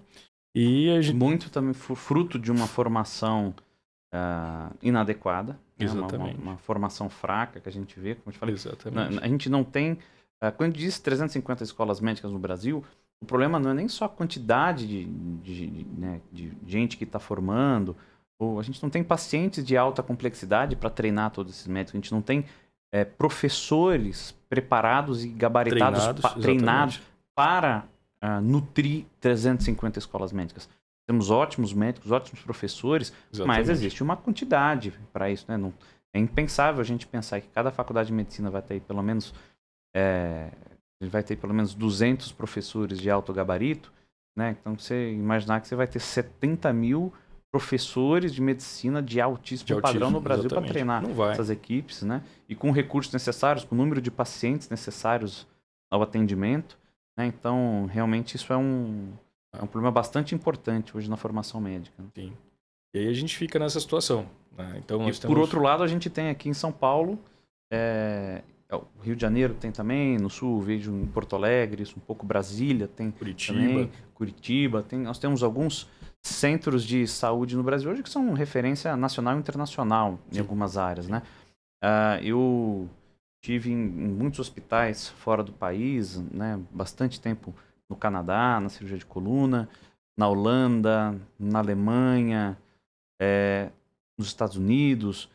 E gente... Muito também fruto de uma formação ah, inadequada, né? Uma- Exatamente. Uma, uma formação fraca que a gente vê, como eu te falei, Exatamente. A gente não tem. ah, Quando diz 350 escolas médicas no Brasil, o problema não é nem só a quantidade de, de- de, né, de gente que está formando, ou a gente não tem pacientes de alta complexidade para treinar todos esses médicos, a gente não tem eh, professores preparados e gabaritados, Treinados, pa- treinados para ah, nutrir 350 escolas médicas. Temos ótimos médicos, ótimos professores, mas Exatamente. existe uma quantidade para isso, né? Não, é impensável a gente pensar que cada faculdade de medicina vai ter pelo menos é, vai ter pelo menos 200 professores de alto gabarito, né? Então você imaginar que você vai ter 70 mil professores de medicina de altíssimo, De padrão no Brasil para treinar essas equipes, né? E com recursos necessários, com o número de pacientes necessários ao atendimento, né? Então realmente isso é um é um problema bastante importante hoje na formação médica. né? Sim. E aí a gente fica nessa situação. né? Então E nós por outro lado, a gente tem aqui em São Paulo, é, é, o Rio de Janeiro tem também, no sul vejo em Porto Alegre, isso um pouco Brasília tem Curitiba. também, Curitiba, tem, nós temos alguns centros de saúde no Brasil hoje que são referência nacional e internacional em Sim. algumas áreas, né? Ah, eu tive em, em muitos hospitais fora do país, né? Bastante tempo no Canadá, na cirurgia de coluna, na Holanda, na Alemanha, é, nos Estados Unidos.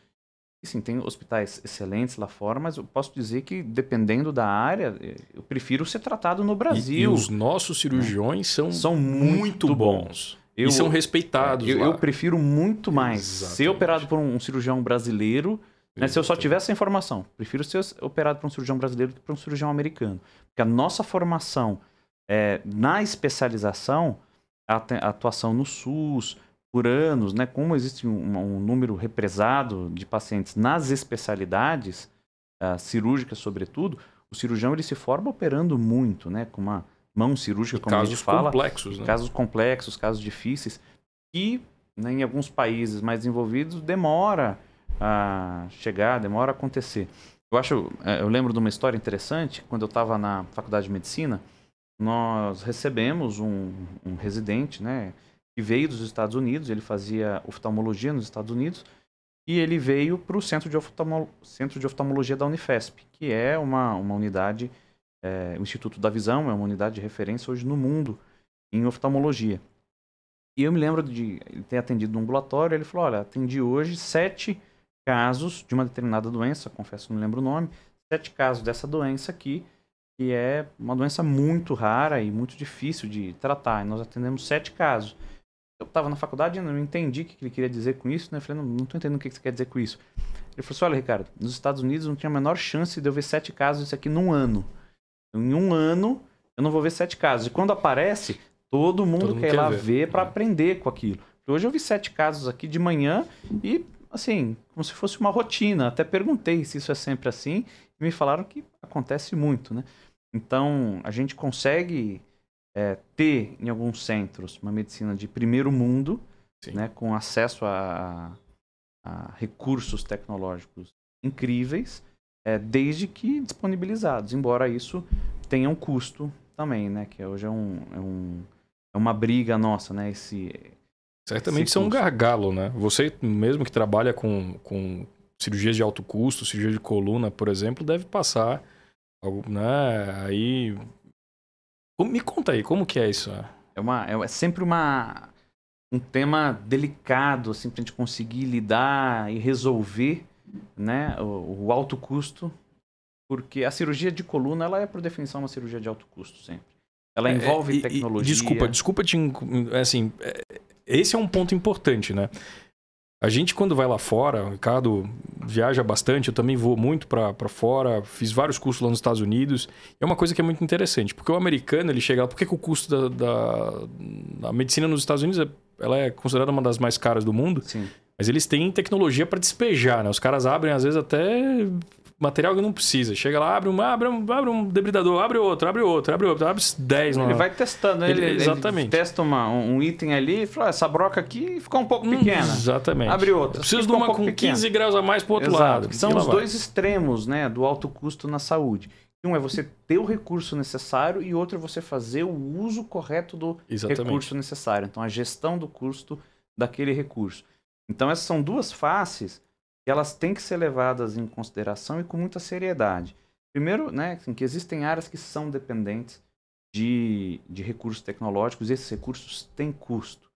E, sim, tem hospitais excelentes lá fora, mas eu posso dizer que, dependendo da área, eh, eu prefiro ser tratado no E- Brasil. E, os nossos cirurgiões são, São muito muito bons. Eu- e são respeitados eu, lá. eu prefiro muito mais ser Exatamente. operado por um cirurgião brasileiro Né? Se eu só tivesse essa informação, prefiro ser operado por um cirurgião brasileiro do que por um cirurgião americano. Porque a nossa formação é, na especialização, a, a, atuação no SUS, por anos, né? como existe um, um número represado de pacientes nas especialidades, uh, cirúrgicas sobretudo, o cirurgião ele se forma operando muito, né? com uma mão cirúrgica, como casos a gente fala. Complexos, né? Casos complexos, casos difíceis. E né, em alguns países mais desenvolvidos demora a chegar, demora a acontecer. Eu acho, é, eu lembro de uma história interessante, quando eu estava na faculdade de medicina, nós recebemos um, um, residente, né, que veio dos Estados Unidos, ele fazia oftalmologia nos Estados Unidos, e ele veio para o Centro, Centro de Oftalmologia da Unifesp, que é uma, uma unidade, é, o Instituto da Visão, é uma unidade de referência hoje no mundo em oftalmologia. E eu me lembro de ele ter atendido no ambulatório, ele falou, olha, atendi hoje sete casos de uma determinada doença, confesso que não lembro o nome, sete casos dessa doença aqui, que é uma doença muito rara e muito difícil de tratar. Nós atendemos sete casos. Eu estava na faculdade e não entendi o que ele queria dizer com isso, né? Eu falei, não, não entendendo o que você quer dizer com isso. Ele falou assim, olha, Ricardo, nos Estados Unidos não tinha a menor chance de eu ver sete casos disso aqui num ano. Em um ano, eu não vou ver sete casos. E quando aparece, todo mundo, todo mundo quer ir lá ver, ver para é. aprender com aquilo. Hoje eu vi sete casos aqui de manhã e assim, como se fosse uma rotina. Até perguntei se isso é sempre assim e me falaram que acontece muito, né? Então, a gente consegue é, ter em alguns centros uma medicina de primeiro mundo, né, com acesso a, a recursos tecnológicos incríveis, é, desde que disponibilizados, embora isso tenha um custo também, né? Que hoje é, um, é, um, é uma briga nossa, né? Esse, Certamente isso é um gargalo, né? Você mesmo que trabalha com, com cirurgias de alto custo, cirurgia de coluna, por exemplo, deve passar, né? Aí, me conta aí, como que é isso? É, uma, é sempre uma, um tema delicado, assim, pra gente conseguir lidar e resolver, né? O, o alto custo, porque a cirurgia de coluna, ela é, por definição, uma cirurgia de alto custo sempre. Ela é, envolve é, tecnologia. E, desculpa, desculpa te. Assim, esse é um ponto importante, né? A gente, quando vai lá fora, o Ricardo viaja bastante, eu também vou muito para fora, fiz vários cursos lá nos Estados Unidos. É uma coisa que é muito interessante, porque o americano, ele chega lá, por que, que o custo da, da, da, medicina nos Estados Unidos é, ela é considerada uma das mais caras do mundo? Sim. Mas eles têm tecnologia para despejar, né? Os caras abrem, às vezes, até material que não precisa. Chega lá, abre um, abre um, abre um debridador, abre outro, abre outro, abre outro, abre 10. Ele vai testando, ele, ele, exatamente. Ele testa uma, um item ali e fala, ah, essa broca aqui ficou um pouco hum, pequena. Exatamente. Abre outra. Preciso de uma um com pequena. 15 graus a mais para outro Exato, lado. São os dois extremos né, do alto custo na saúde. Um é você ter o recurso necessário e outro é você fazer o uso correto do exatamente. recurso necessário. Então, a gestão do custo daquele recurso. Então, essas são duas faces elas têm que ser levadas em consideração e com muita seriedade. Primeiro, né, assim, que existem áreas que são dependentes de, de recursos tecnológicos e esses recursos têm custo.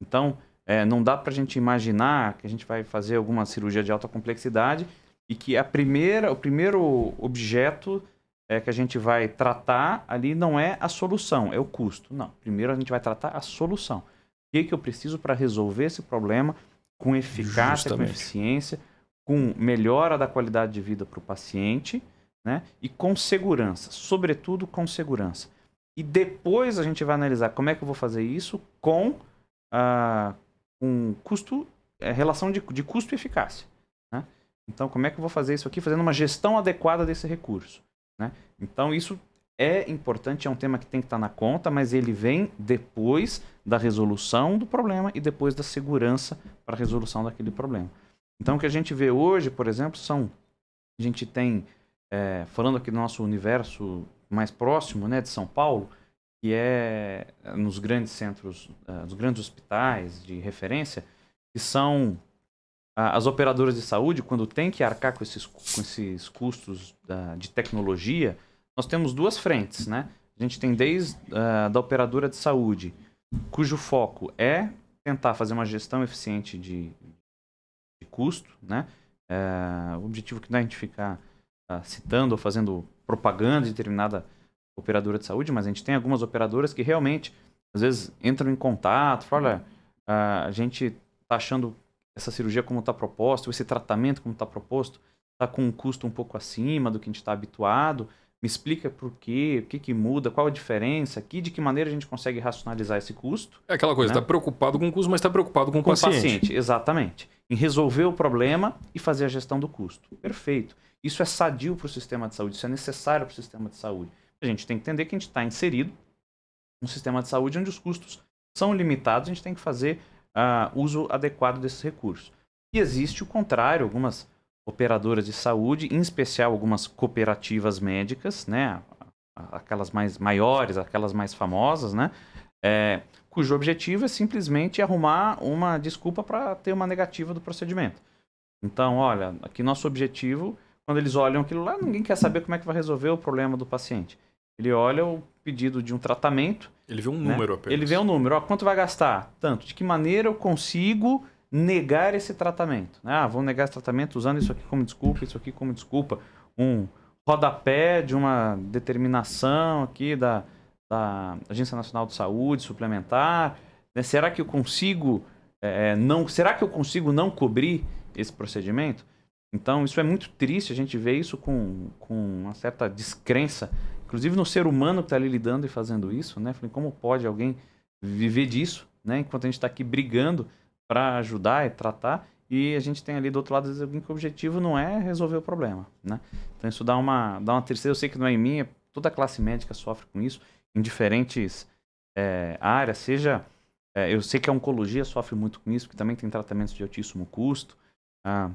Então, é, não dá para a gente imaginar que a gente vai fazer alguma cirurgia de alta complexidade e que a primeira, o primeiro objeto é, que a gente vai tratar ali não é a solução, é o custo. Não, primeiro a gente vai tratar a solução. O que, que eu preciso para resolver esse problema com eficácia, Justamente. com eficiência, com melhora da qualidade de vida para o paciente né? e com segurança, sobretudo com segurança. E depois a gente vai analisar como é que eu vou fazer isso com, ah, com custo, é, relação de, de custo e eficácia. Né? Então, como é que eu vou fazer isso aqui fazendo uma gestão adequada desse recurso? Né? Então, isso é importante, é um tema que tem que estar na conta, mas ele vem depois da resolução do problema e depois da segurança para a resolução daquele problema. Então, o que a gente vê hoje, por exemplo, são. A gente tem, é, falando aqui do nosso universo mais próximo, né, de São Paulo, que é nos grandes centros, uh, nos grandes hospitais de referência, que são as operadoras de saúde, quando tem que arcar com esses, com esses custos de tecnologia, nós temos duas frentes, né? A gente tem desde uh, da operadora de saúde, cujo foco é tentar fazer uma gestão eficiente de custo, né? É, o objetivo que não é a gente ficar uh, citando ou fazendo propaganda de determinada operadora de saúde, mas a gente tem algumas operadoras que realmente, às vezes, entram em contato, falam, olha, uh, a gente está achando essa cirurgia como está proposta, esse tratamento como está proposto, está com um custo um pouco acima do que a gente está habituado. Me explica por quê, o que, que muda, qual a diferença aqui, de que maneira a gente consegue racionalizar esse custo. É aquela coisa, está né? preocupado com o custo, mas está preocupado com o com paciente. o paciente, exatamente. Em resolver o problema e fazer a gestão do custo. Perfeito. Isso é sadio para o sistema de saúde, isso é necessário para o sistema de saúde. A gente tem que entender que a gente está inserido num sistema de saúde onde os custos são limitados, a gente tem que fazer uh, uso adequado desses recursos. E existe o contrário, algumas operadoras de saúde, em especial algumas cooperativas médicas, né, aquelas mais maiores, aquelas mais famosas, né, é, cujo objetivo é simplesmente arrumar uma desculpa para ter uma negativa do procedimento. Então, olha, aqui nosso objetivo, quando eles olham aquilo lá, ninguém quer saber como é que vai resolver o problema do paciente. Ele olha o pedido de um tratamento. Ele vê um né? número apenas. Ele vê um número. Ó, quanto vai gastar? Tanto. De que maneira eu consigo negar esse tratamento? Ah, vou negar esse tratamento usando isso aqui como desculpa, isso aqui como desculpa. Um rodapé de uma determinação aqui da, da Agência Nacional de Saúde suplementar. Né? Será que eu consigo é, não? Será que eu consigo não cobrir esse procedimento? Então isso é muito triste. A gente vê isso com, com uma certa descrença inclusive no ser humano que está ali lidando e fazendo isso, né? Falei, como pode alguém viver disso, né? Enquanto a gente está aqui brigando para ajudar e tratar, e a gente tem ali do outro lado alguém que o objetivo não é resolver o problema, né? Então isso dá uma, dá uma tristeza. Eu sei que não é em mim, é toda a classe médica sofre com isso, em diferentes é, áreas, seja... É, eu sei que a oncologia sofre muito com isso, porque também tem tratamentos de altíssimo custo, a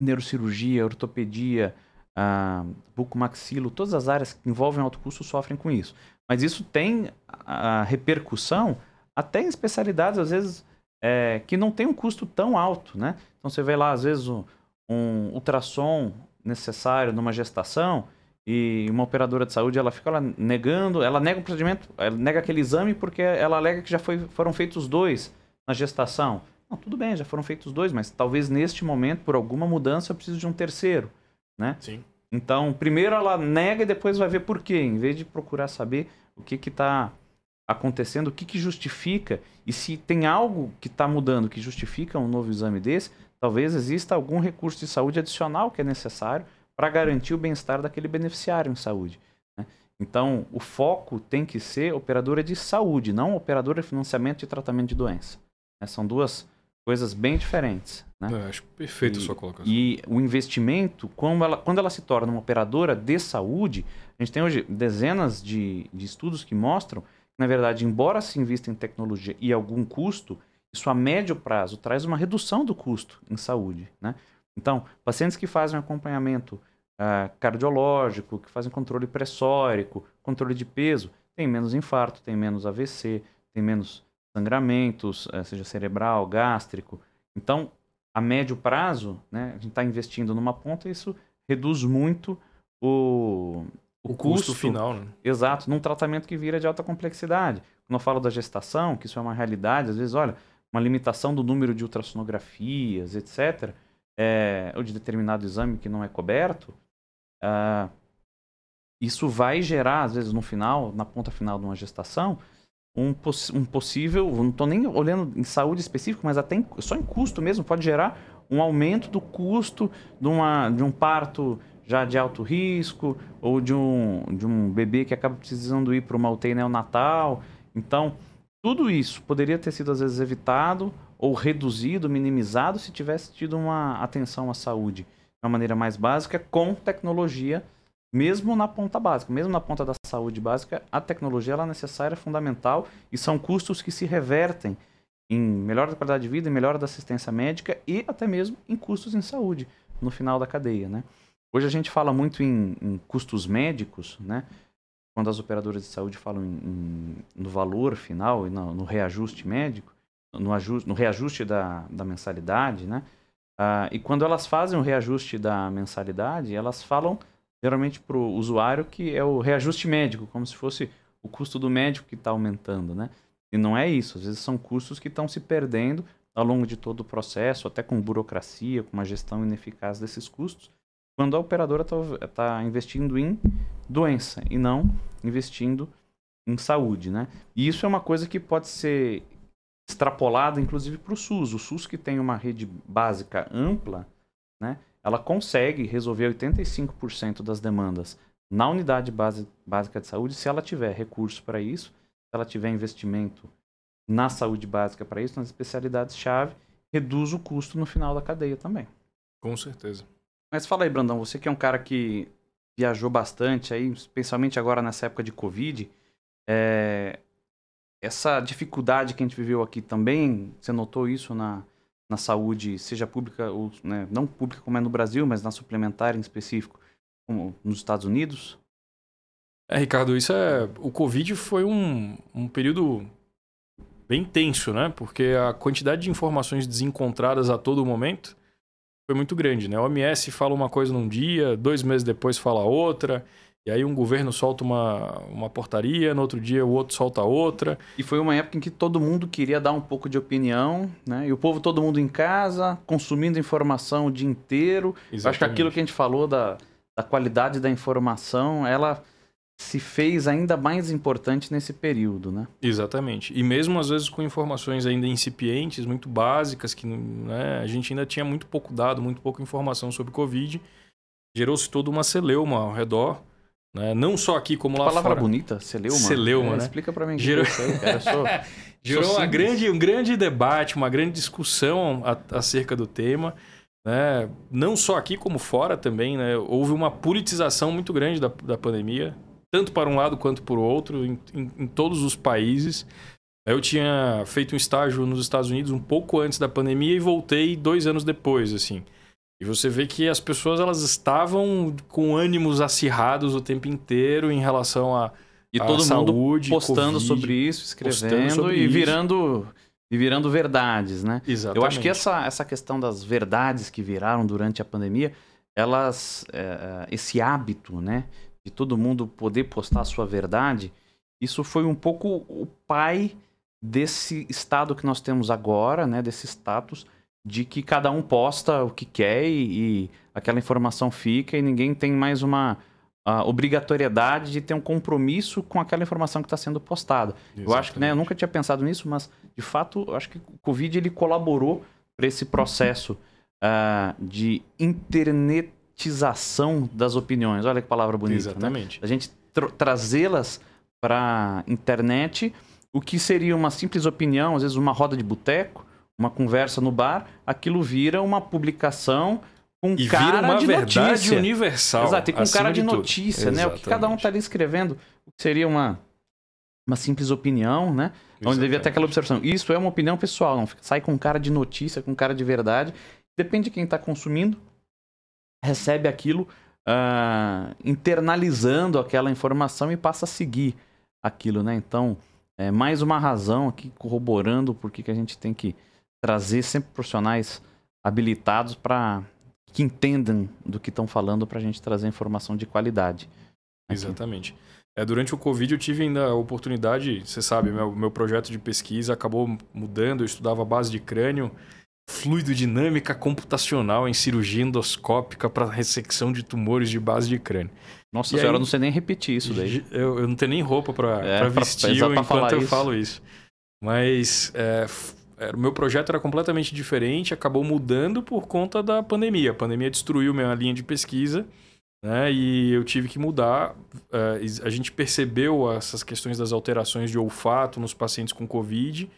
neurocirurgia, ortopedia, ah, bucomaxilo, todas as áreas que envolvem alto custo sofrem com isso. Mas isso tem a repercussão até em especialidades, às vezes, é, que não tem um custo tão alto, né? Então você vê lá, às vezes, um, um ultrassom necessário numa gestação e uma operadora de saúde ela fica lá negando, ela nega o procedimento, ela nega aquele exame porque ela alega que já foi, foram feitos dois na gestação. Não, tudo bem, já foram feitos dois, mas talvez neste momento, por alguma mudança, eu preciso de um terceiro né? Sim. Então, primeiro ela nega e depois vai ver por quê, em vez de procurar saber o que está acontecendo, o que, que justifica e se tem algo que está mudando que justifica um novo exame desse, talvez exista algum recurso de saúde adicional que é necessário para garantir o bem-estar daquele beneficiário em saúde. Né? Então, o foco tem que ser operadora de saúde, não operadora de financiamento e tratamento de doença. Né? São duas coisas bem diferentes. Né? Eu acho perfeito a sua colocação. E o investimento, quando ela, quando ela se torna uma operadora de saúde, a gente tem hoje dezenas de, de estudos que mostram na verdade, embora se invista em tecnologia e algum custo, isso a médio prazo traz uma redução do custo em saúde. Né? Então, pacientes que fazem acompanhamento uh, cardiológico, que fazem controle pressórico, controle de peso, tem menos infarto, tem menos AVC, tem menos sangramentos, eh, seja cerebral, gástrico. Então, a médio prazo, né, a gente está investindo numa ponta isso reduz muito o, o, o custo, custo, final. Né? Exato, num tratamento que vira de alta complexidade. Quando eu falo da gestação, que isso é uma realidade, às vezes, olha, uma limitação do número de ultrassonografias, etc., é, ou de determinado exame que não é coberto, uh, isso vai gerar, às vezes, no final, na ponta final de uma gestação, um, poss um possível, não estou nem olhando em saúde específico, mas até em, só em custo mesmo, pode gerar um aumento do custo de, uma, de um parto já de alto risco ou de um, de um bebê que acaba precisando ir para uma UTI neonatal. Então, tudo isso poderia ter sido às vezes evitado ou reduzido, minimizado se tivesse tido uma atenção à saúde de uma maneira mais básica com tecnologia mesmo na ponta básica, mesmo na ponta da saúde básica, a tecnologia ela é necessária, é fundamental e são custos que se revertem em melhora da qualidade de vida, em melhora da assistência médica e até mesmo em custos em saúde no final da cadeia, né? Hoje a gente fala muito em, em custos médicos, né? Quando as operadoras de saúde falam em, em, no valor final e no, no reajuste médico, no, ajuste, no reajuste da, da mensalidade, né? Ah, e quando elas fazem o reajuste da mensalidade, elas falam geralmente para o usuário, que é o reajuste médico, como se fosse o custo do médico que está aumentando, né? E não é isso. Às vezes são custos que estão se perdendo ao longo de todo o processo, até com burocracia, com uma gestão ineficaz desses custos, quando a operadora está tá investindo em doença e não investindo em saúde, né? E isso é uma coisa que pode ser extrapolado, inclusive, para o SUS. O SUS, que tem uma rede básica ampla, né, ela consegue resolver 85% das demandas na unidade base, básica de saúde se ela tiver recursos para isso, se ela tiver investimento na saúde básica para isso, nas especialidades-chave, reduz o custo no final da cadeia também. Com certeza. Mas fala aí, Brandão, você que é um cara que viajou bastante aí, especialmente agora nessa época de Covid, é... essa dificuldade que a gente viveu aqui também, você notou isso na, na saúde, seja pública ou né, não pública como é no Brasil, mas na suplementar em específico, como nos Estados Unidos? É, Ricardo, isso é. O Covid foi um, um período bem tenso, né? Porque a quantidade de informações desencontradas a todo momento foi muito grande, né? O OMS fala uma coisa num dia, dois meses depois fala outra. E aí um governo solta uma, uma portaria, no outro dia o outro solta outra. E foi uma época em que todo mundo queria dar um pouco de opinião, né? E o povo, todo mundo em casa, consumindo informação o dia inteiro. Acho que aquilo que a gente falou da, da qualidade da informação, ela se fez ainda mais importante nesse período, né? Exatamente. E mesmo às vezes com informações ainda incipientes, muito básicas, que né, a gente ainda tinha muito pouco dado, muito pouca informação sobre Covid, gerou-se toda uma celeuma ao redor né? Não só aqui, como lá palavra fora. bonita, celeuma. Celeuma, é, né? Explica para mim. Gerou, aí, cara. Sou, Gerou uma grande, um grande debate, uma grande discussão a, acerca do tema. Né? Não só aqui, como fora também. Né? Houve uma politização muito grande da, da pandemia, tanto para um lado quanto para o outro, em, em, em todos os países. Eu tinha feito um estágio nos Estados Unidos um pouco antes da pandemia e voltei dois anos depois, assim. E você vê que as pessoas elas estavam com ânimos acirrados o tempo inteiro em relação a e a todo saúde, mundo postando COVID, sobre isso, escrevendo sobre e isso. virando e virando verdades, né? Exatamente. Eu acho que essa, essa questão das verdades que viraram durante a pandemia, elas é, esse hábito, né, de todo mundo poder postar a sua verdade, isso foi um pouco o pai desse estado que nós temos agora, né, desse status de que cada um posta o que quer e, e aquela informação fica e ninguém tem mais uma obrigatoriedade de ter um compromisso com aquela informação que está sendo postada. Exatamente. Eu acho que, né, eu nunca tinha pensado nisso, mas de fato, eu acho que o Covid ele colaborou para esse processo uh, de internetização das opiniões. Olha que palavra bonita, né? Exatamente. Né? A gente tra trazê-las para internet, o que seria uma simples opinião, às vezes uma roda de boteco, uma conversa no bar, aquilo vira uma publicação com e cara vira uma de verdade notícia. universal. Exato, e com cara de, de notícia, né? O que cada um está ali escrevendo, seria uma, uma simples opinião, né? Exatamente. Onde devia ter aquela observação. Isso é uma opinião pessoal, não sai com cara de notícia, com cara de verdade. Depende de quem está consumindo, recebe aquilo, uh, internalizando aquela informação e passa a seguir aquilo, né? Então, é mais uma razão aqui corroborando por que a gente tem que trazer sempre profissionais habilitados para que entendam do que estão falando para a gente trazer informação de qualidade. Aqui. Exatamente. É, durante o Covid eu tive ainda a oportunidade, você sabe, meu, meu projeto de pesquisa acabou mudando, eu estudava base de crânio, fluido dinâmica computacional em cirurgia endoscópica para ressecção de tumores de base de crânio. Nossa e senhora, aí, eu não sei nem repetir isso daí. Eu, eu não tenho nem roupa para é, vestir pra, enquanto eu isso. falo isso. Mas é, o meu projeto era completamente diferente, acabou mudando por conta da pandemia. A pandemia destruiu minha linha de pesquisa, né? E eu tive que mudar. Uh, a gente percebeu essas questões das alterações de olfato nos pacientes com Covid.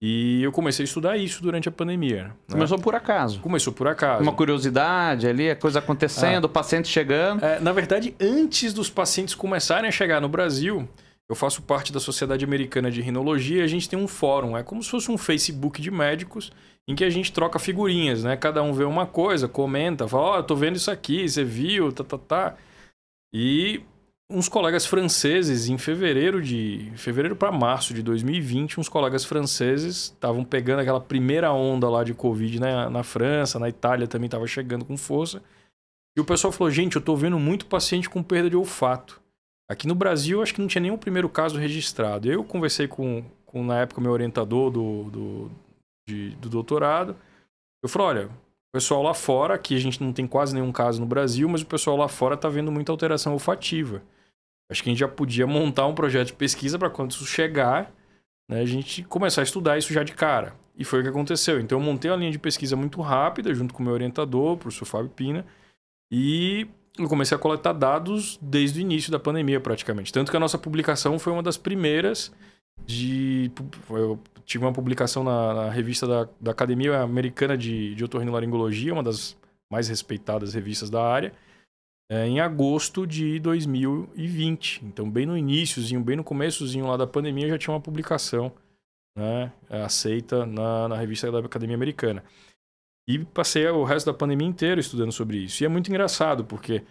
E eu comecei a estudar isso durante a pandemia. Né? Começou por acaso. Começou por acaso. Uma curiosidade ali, a coisa acontecendo, ah. o paciente chegando. É, na verdade, antes dos pacientes começarem a chegar no Brasil, eu faço parte da Sociedade Americana de Rinologia e a gente tem um fórum. É como se fosse um Facebook de médicos em que a gente troca figurinhas, né? Cada um vê uma coisa, comenta, fala, ó, oh, eu tô vendo isso aqui, você viu, tá, tá, tá. E uns colegas franceses, em fevereiro de... fevereiro para março de 2020, uns colegas franceses estavam pegando aquela primeira onda lá de Covid né? na França, na Itália também estava chegando com força. E o pessoal falou, gente, eu tô vendo muito paciente com perda de olfato. Aqui no Brasil, acho que não tinha nenhum primeiro caso registrado. Eu conversei com, com na época, meu orientador do, do, de, do doutorado. Eu falei: olha, o pessoal lá fora, aqui a gente não tem quase nenhum caso no Brasil, mas o pessoal lá fora está vendo muita alteração olfativa. Acho que a gente já podia montar um projeto de pesquisa para quando isso chegar, né, a gente começar a estudar isso já de cara. E foi o que aconteceu. Então eu montei uma linha de pesquisa muito rápida, junto com o meu orientador, o professor Fábio Pina, e eu comecei a coletar dados desde o início da pandemia, praticamente. Tanto que a nossa publicação foi uma das primeiras de. Eu tive uma publicação na, na revista da, da, Academia Americana de, de Otorrinolaringologia, uma das mais respeitadas revistas da área, é, em agosto de 2020. Então, bem no iníciozinho, bem no começozinho lá da pandemia, já tinha uma publicação né, aceita na, na revista da Academia Americana. E passei o resto da pandemia inteira estudando sobre isso. E é muito engraçado, porque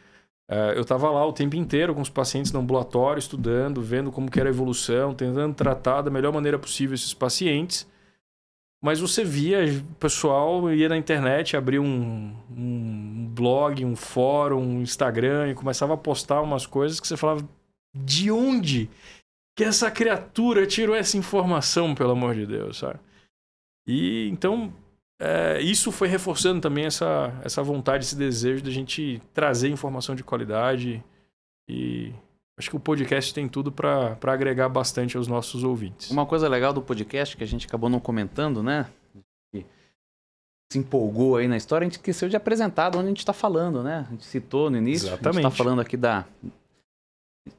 uh, eu estava lá o tempo inteiro com os pacientes no ambulatório, estudando, vendo como que era a evolução, tentando tratar da melhor maneira possível esses pacientes. Mas você via o pessoal ia na internet, abria um, um blog, um fórum, um Instagram e começava a postar umas coisas que você falava: de onde que essa criatura tirou essa informação, pelo amor de Deus, sabe? E então é, isso foi reforçando também essa, essa vontade, esse desejo da gente trazer informação de qualidade. E acho que o podcast tem tudo para agregar bastante aos nossos ouvintes. Uma coisa legal do podcast que a gente acabou não comentando, né? Se empolgou aí na história, a gente esqueceu de apresentar de onde a gente está falando, né? A gente citou no início. Exatamente. A gente está falando aqui da.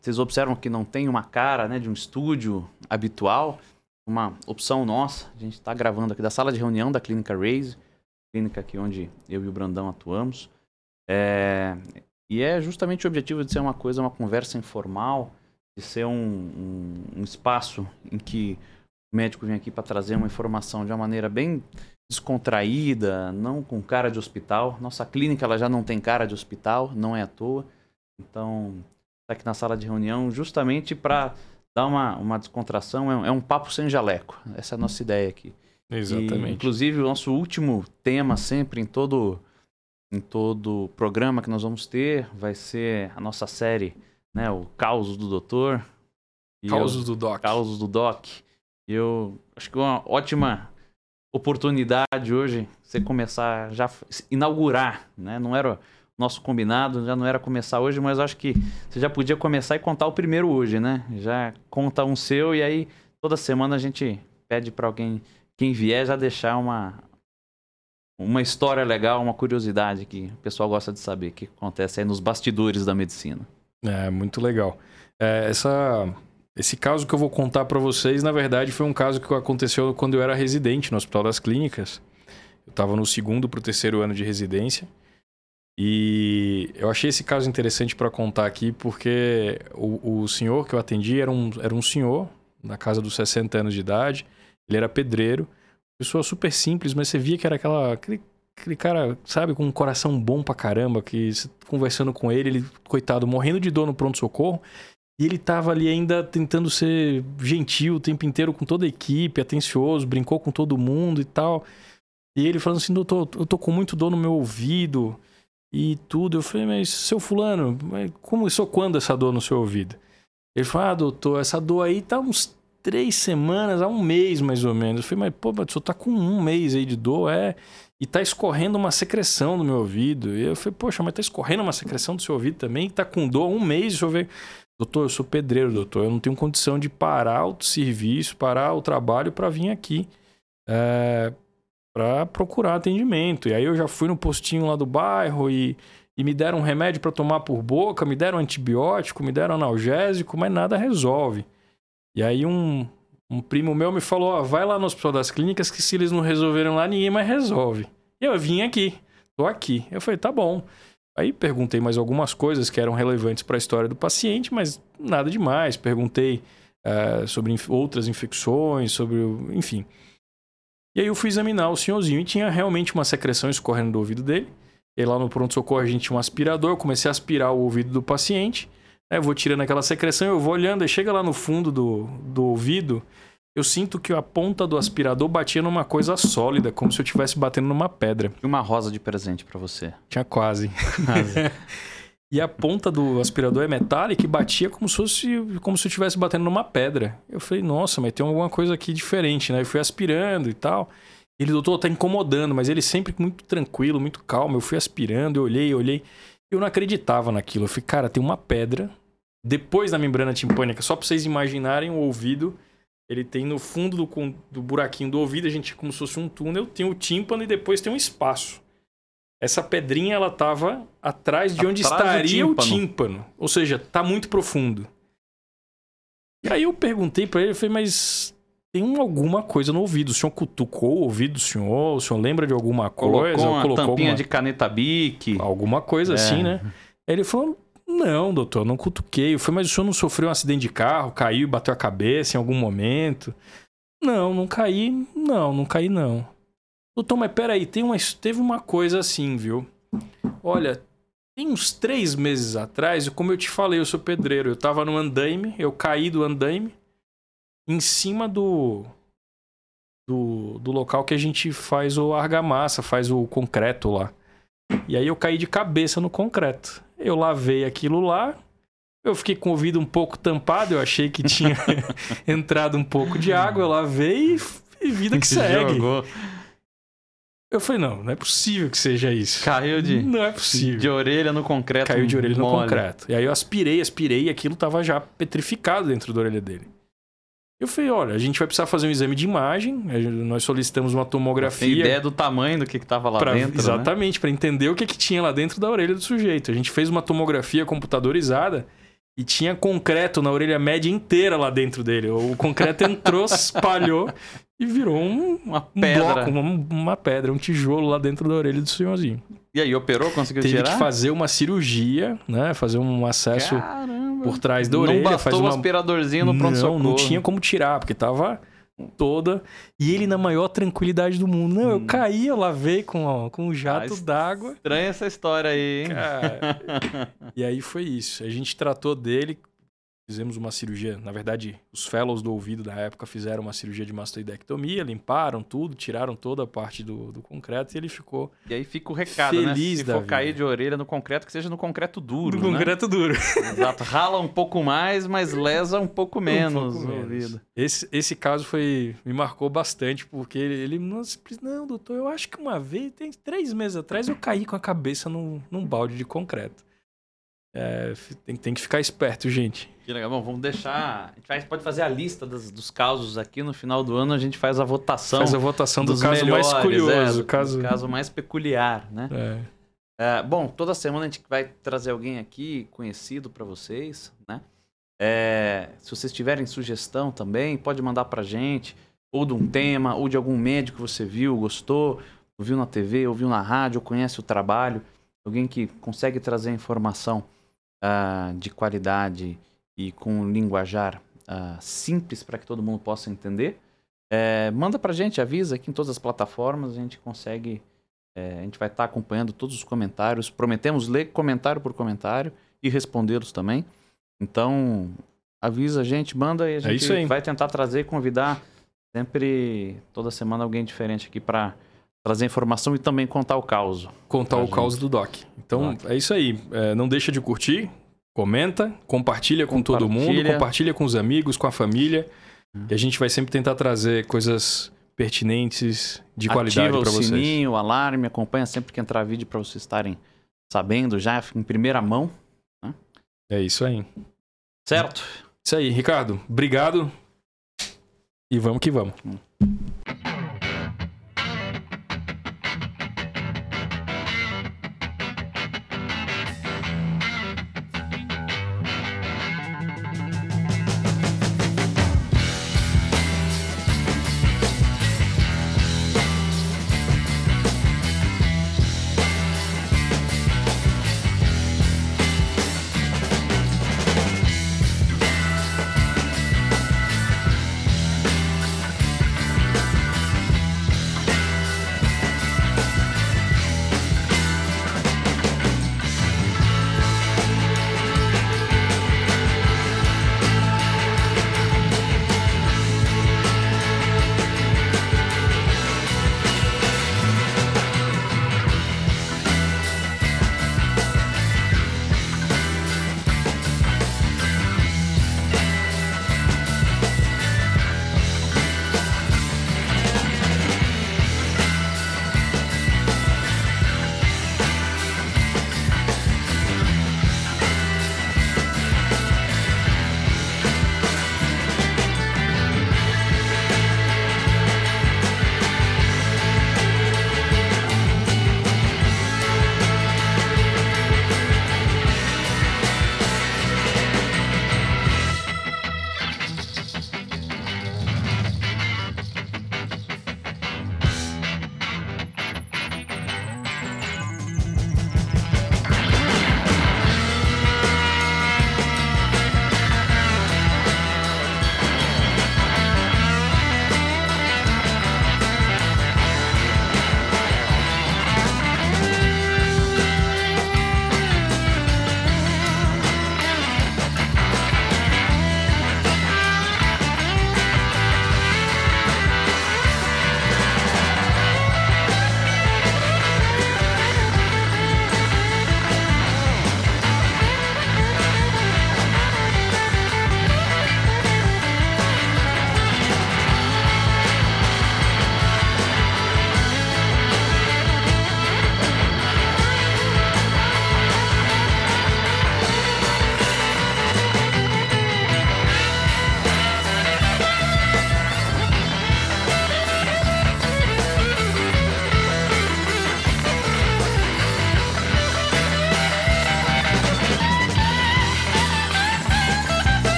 Vocês observam que não tem uma cara né, de um estúdio habitual uma opção nossa. A gente está gravando aqui da sala de reunião da Clínica Raise, clínica aqui onde eu e o Brandão atuamos. É, e é justamente o objetivo de ser uma coisa, uma conversa informal, de ser um, um, um espaço em que o médico vem aqui para trazer uma informação de uma maneira bem descontraída, não com cara de hospital. Nossa clínica ela já não tem cara de hospital, não é à toa. Então, está aqui na sala de reunião justamente para dá uma, uma descontração, é um, é um papo sem jaleco. Essa é a nossa ideia aqui. Exatamente. E, inclusive, o nosso último tema sempre em todo em todo programa que nós vamos ter vai ser a nossa série, né, o Causos do Doutor. Causos do Doc. Causos do Doc. Eu acho que é uma ótima oportunidade hoje você começar já inaugurar, né? Não era nosso combinado já não era começar hoje, mas acho que você já podia começar e contar o primeiro hoje, né? Já conta um seu e aí toda semana a gente pede para alguém, quem vier, já deixar uma, uma história legal, uma curiosidade que o pessoal gosta de saber, que acontece aí nos bastidores da medicina. É, muito legal. É, essa, esse caso que eu vou contar para vocês, na verdade, foi um caso que aconteceu quando eu era residente no Hospital das Clínicas. Eu estava no segundo para o terceiro ano de residência. E eu achei esse caso interessante para contar aqui porque o, o senhor que eu atendi era um, era um senhor na casa dos 60 anos de idade. Ele era pedreiro, pessoa super simples, mas você via que era aquela, aquele, aquele cara, sabe, com um coração bom pra caramba, que conversando com ele, ele, coitado, morrendo de dor no pronto-socorro. E ele tava ali ainda tentando ser gentil o tempo inteiro com toda a equipe, atencioso, brincou com todo mundo e tal. E ele falando assim: doutor, eu tô com muito dor no meu ouvido e tudo. Eu falei, mas seu fulano, começou quando essa dor no seu ouvido? Ele falou, ah, doutor, essa dor aí tá uns três semanas, há um mês mais ou menos. Eu falei, mas pô, senhor tá com um mês aí de dor, é? E tá escorrendo uma secreção no meu ouvido. E eu falei, poxa, mas tá escorrendo uma secreção do seu ouvido também? Tá com dor há um mês, deixa eu ver. Doutor, eu sou pedreiro, doutor. Eu não tenho condição de parar o serviço, parar o trabalho para vir aqui. É, para procurar atendimento. E aí eu já fui no postinho lá do bairro e, e me deram um remédio para tomar por boca, me deram antibiótico, me deram analgésico, mas nada resolve. E aí um, um primo meu me falou: ó, vai lá no Hospital das Clínicas que se eles não resolveram lá, ninguém mais resolve. E eu vim aqui, tô aqui. Eu falei: tá bom. Aí perguntei mais algumas coisas que eram relevantes para a história do paciente, mas nada demais. Perguntei uh, sobre inf outras infecções, sobre. enfim. E aí eu fui examinar o senhorzinho e tinha realmente uma secreção escorrendo do ouvido dele. E lá no pronto-socorro a gente tinha um aspirador, comecei a aspirar o ouvido do paciente. Né? Eu vou tirando aquela secreção, eu vou olhando, e chega lá no fundo do, do ouvido, eu sinto que a ponta do aspirador batia numa coisa sólida, como se eu estivesse batendo numa pedra. E uma rosa de presente para você. Tinha quase. quase. E a ponta do aspirador é metálica e batia como se fosse como se eu estivesse batendo numa pedra. Eu falei, nossa, mas tem alguma coisa aqui diferente, né? Eu fui aspirando e tal. Ele, doutor, tá incomodando, mas ele sempre muito tranquilo, muito calmo. Eu fui aspirando, eu olhei, eu olhei. Eu não acreditava naquilo. Eu falei, cara, tem uma pedra depois da membrana timpânica, só pra vocês imaginarem o ouvido ele tem no fundo do, do buraquinho do ouvido, a gente como se fosse um túnel, tem o tímpano e depois tem um espaço. Essa pedrinha ela tava atrás de onde estaria o tímpano. Ou seja, tá muito profundo. E aí eu perguntei para ele, eu falei, mas tem alguma coisa no ouvido. O senhor cutucou o ouvido do senhor? O senhor lembra de alguma coisa? Colocou uma colocou tampinha alguma... de caneta Bic? Alguma coisa é. assim, né? Ele falou, não, doutor, não cutuquei. Eu falei, mas o senhor não sofreu um acidente de carro, caiu e bateu a cabeça em algum momento? Não, não caí, não, não caí não. Doutor, mas peraí, tem uma, teve uma coisa assim, viu? Olha, tem uns três meses atrás, como eu te falei, eu sou pedreiro, eu tava no andaime, eu caí do andaime, em cima do, do, do local que a gente faz o argamassa, faz o concreto lá. E aí eu caí de cabeça no concreto. Eu lavei aquilo lá, eu fiquei com o ouvido um pouco tampado, eu achei que tinha entrado um pouco de água, eu lavei e, vida que segue. Jogou. Eu falei, não, não é possível que seja isso. Caiu de. Não é possível. De orelha no concreto. Caiu de orelha mole. no concreto. E aí eu aspirei, aspirei e aquilo tava já petrificado dentro da orelha dele. Eu falei, olha, a gente vai precisar fazer um exame de imagem, nós solicitamos uma tomografia. Tem ideia do tamanho do que estava lá pra, dentro, né? Exatamente, né? para entender o que, que tinha lá dentro da orelha do sujeito. A gente fez uma tomografia computadorizada e tinha concreto na orelha média inteira lá dentro dele. O concreto entrou, espalhou e virou um, uma pedra. Um bloco, uma, uma, pedra, um tijolo lá dentro da orelha do senhorzinho. E aí, operou? Conseguiu Teve tirar? Teve que fazer uma cirurgia, né? Fazer um acesso Caramba. por trás da orelha. Não bastou faz uma... um aspiradorzinho no pronto-socorro. Não, não tinha como tirar, porque tava toda. E ele na maior tranquilidade do mundo. Não, hum. eu caí, eu lavei com, com um jato ah, d'água. Estranha essa história aí, hein? Cara, e aí foi isso. A gente tratou dele, Fizemos uma cirurgia, na verdade, os fellows do ouvido da época fizeram uma cirurgia de mastoidectomia, limparam tudo, tiraram toda a parte do, do concreto e ele ficou. E aí fica o recado, né? feliz né? Se for vida. cair de orelha no concreto, que seja no concreto duro. No né? concreto duro. Exato. Rala um pouco mais, mas lesa um pouco menos um pouco o ouvido. Esse, esse caso foi. me marcou bastante, porque ele, ele não, não, doutor, eu acho que uma vez, tem três meses atrás, eu caí com a cabeça num, num balde de concreto. É, tem, tem que ficar esperto, gente. Que legal. Bom, vamos deixar. A gente pode fazer a lista dos, dos casos aqui. No final do ano a gente faz a votação. Faz a votação do caso melhores, mais curioso. É, caso... caso mais peculiar, né? É. É, bom, toda semana a gente vai trazer alguém aqui conhecido para vocês, né? É, se vocês tiverem sugestão também, pode mandar pra gente. Ou de um tema, ou de algum médico que você viu, gostou, ouviu na TV, ouviu na rádio, ou conhece o trabalho. Alguém que consegue trazer informação uh, de qualidade e com um linguajar uh, simples para que todo mundo possa entender, é, manda para a gente, avisa aqui em todas as plataformas, a gente consegue, é, a gente vai estar tá acompanhando todos os comentários, prometemos ler comentário por comentário e respondê-los também. Então, avisa a gente, manda e a é gente vai tentar trazer e convidar. Sempre, toda semana, alguém diferente aqui para trazer informação e também contar o caos. Contar o gente. caos do Doc. Então, Doc. é isso aí. É, não deixa de curtir, comenta, compartilha com compartilha. todo mundo, compartilha com os amigos, com a família. Hum. E a gente vai sempre tentar trazer coisas pertinentes, de Ativa qualidade para vocês. o sininho, o alarme, acompanha sempre que entrar vídeo para vocês estarem sabendo já em primeira mão. Né? É isso aí. Certo? Isso aí, Ricardo. Obrigado. E vamos que vamos. Hum.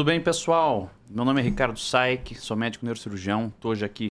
Tudo bem, pessoal? Meu nome é Ricardo Saik, sou médico neurocirurgião. Estou hoje aqui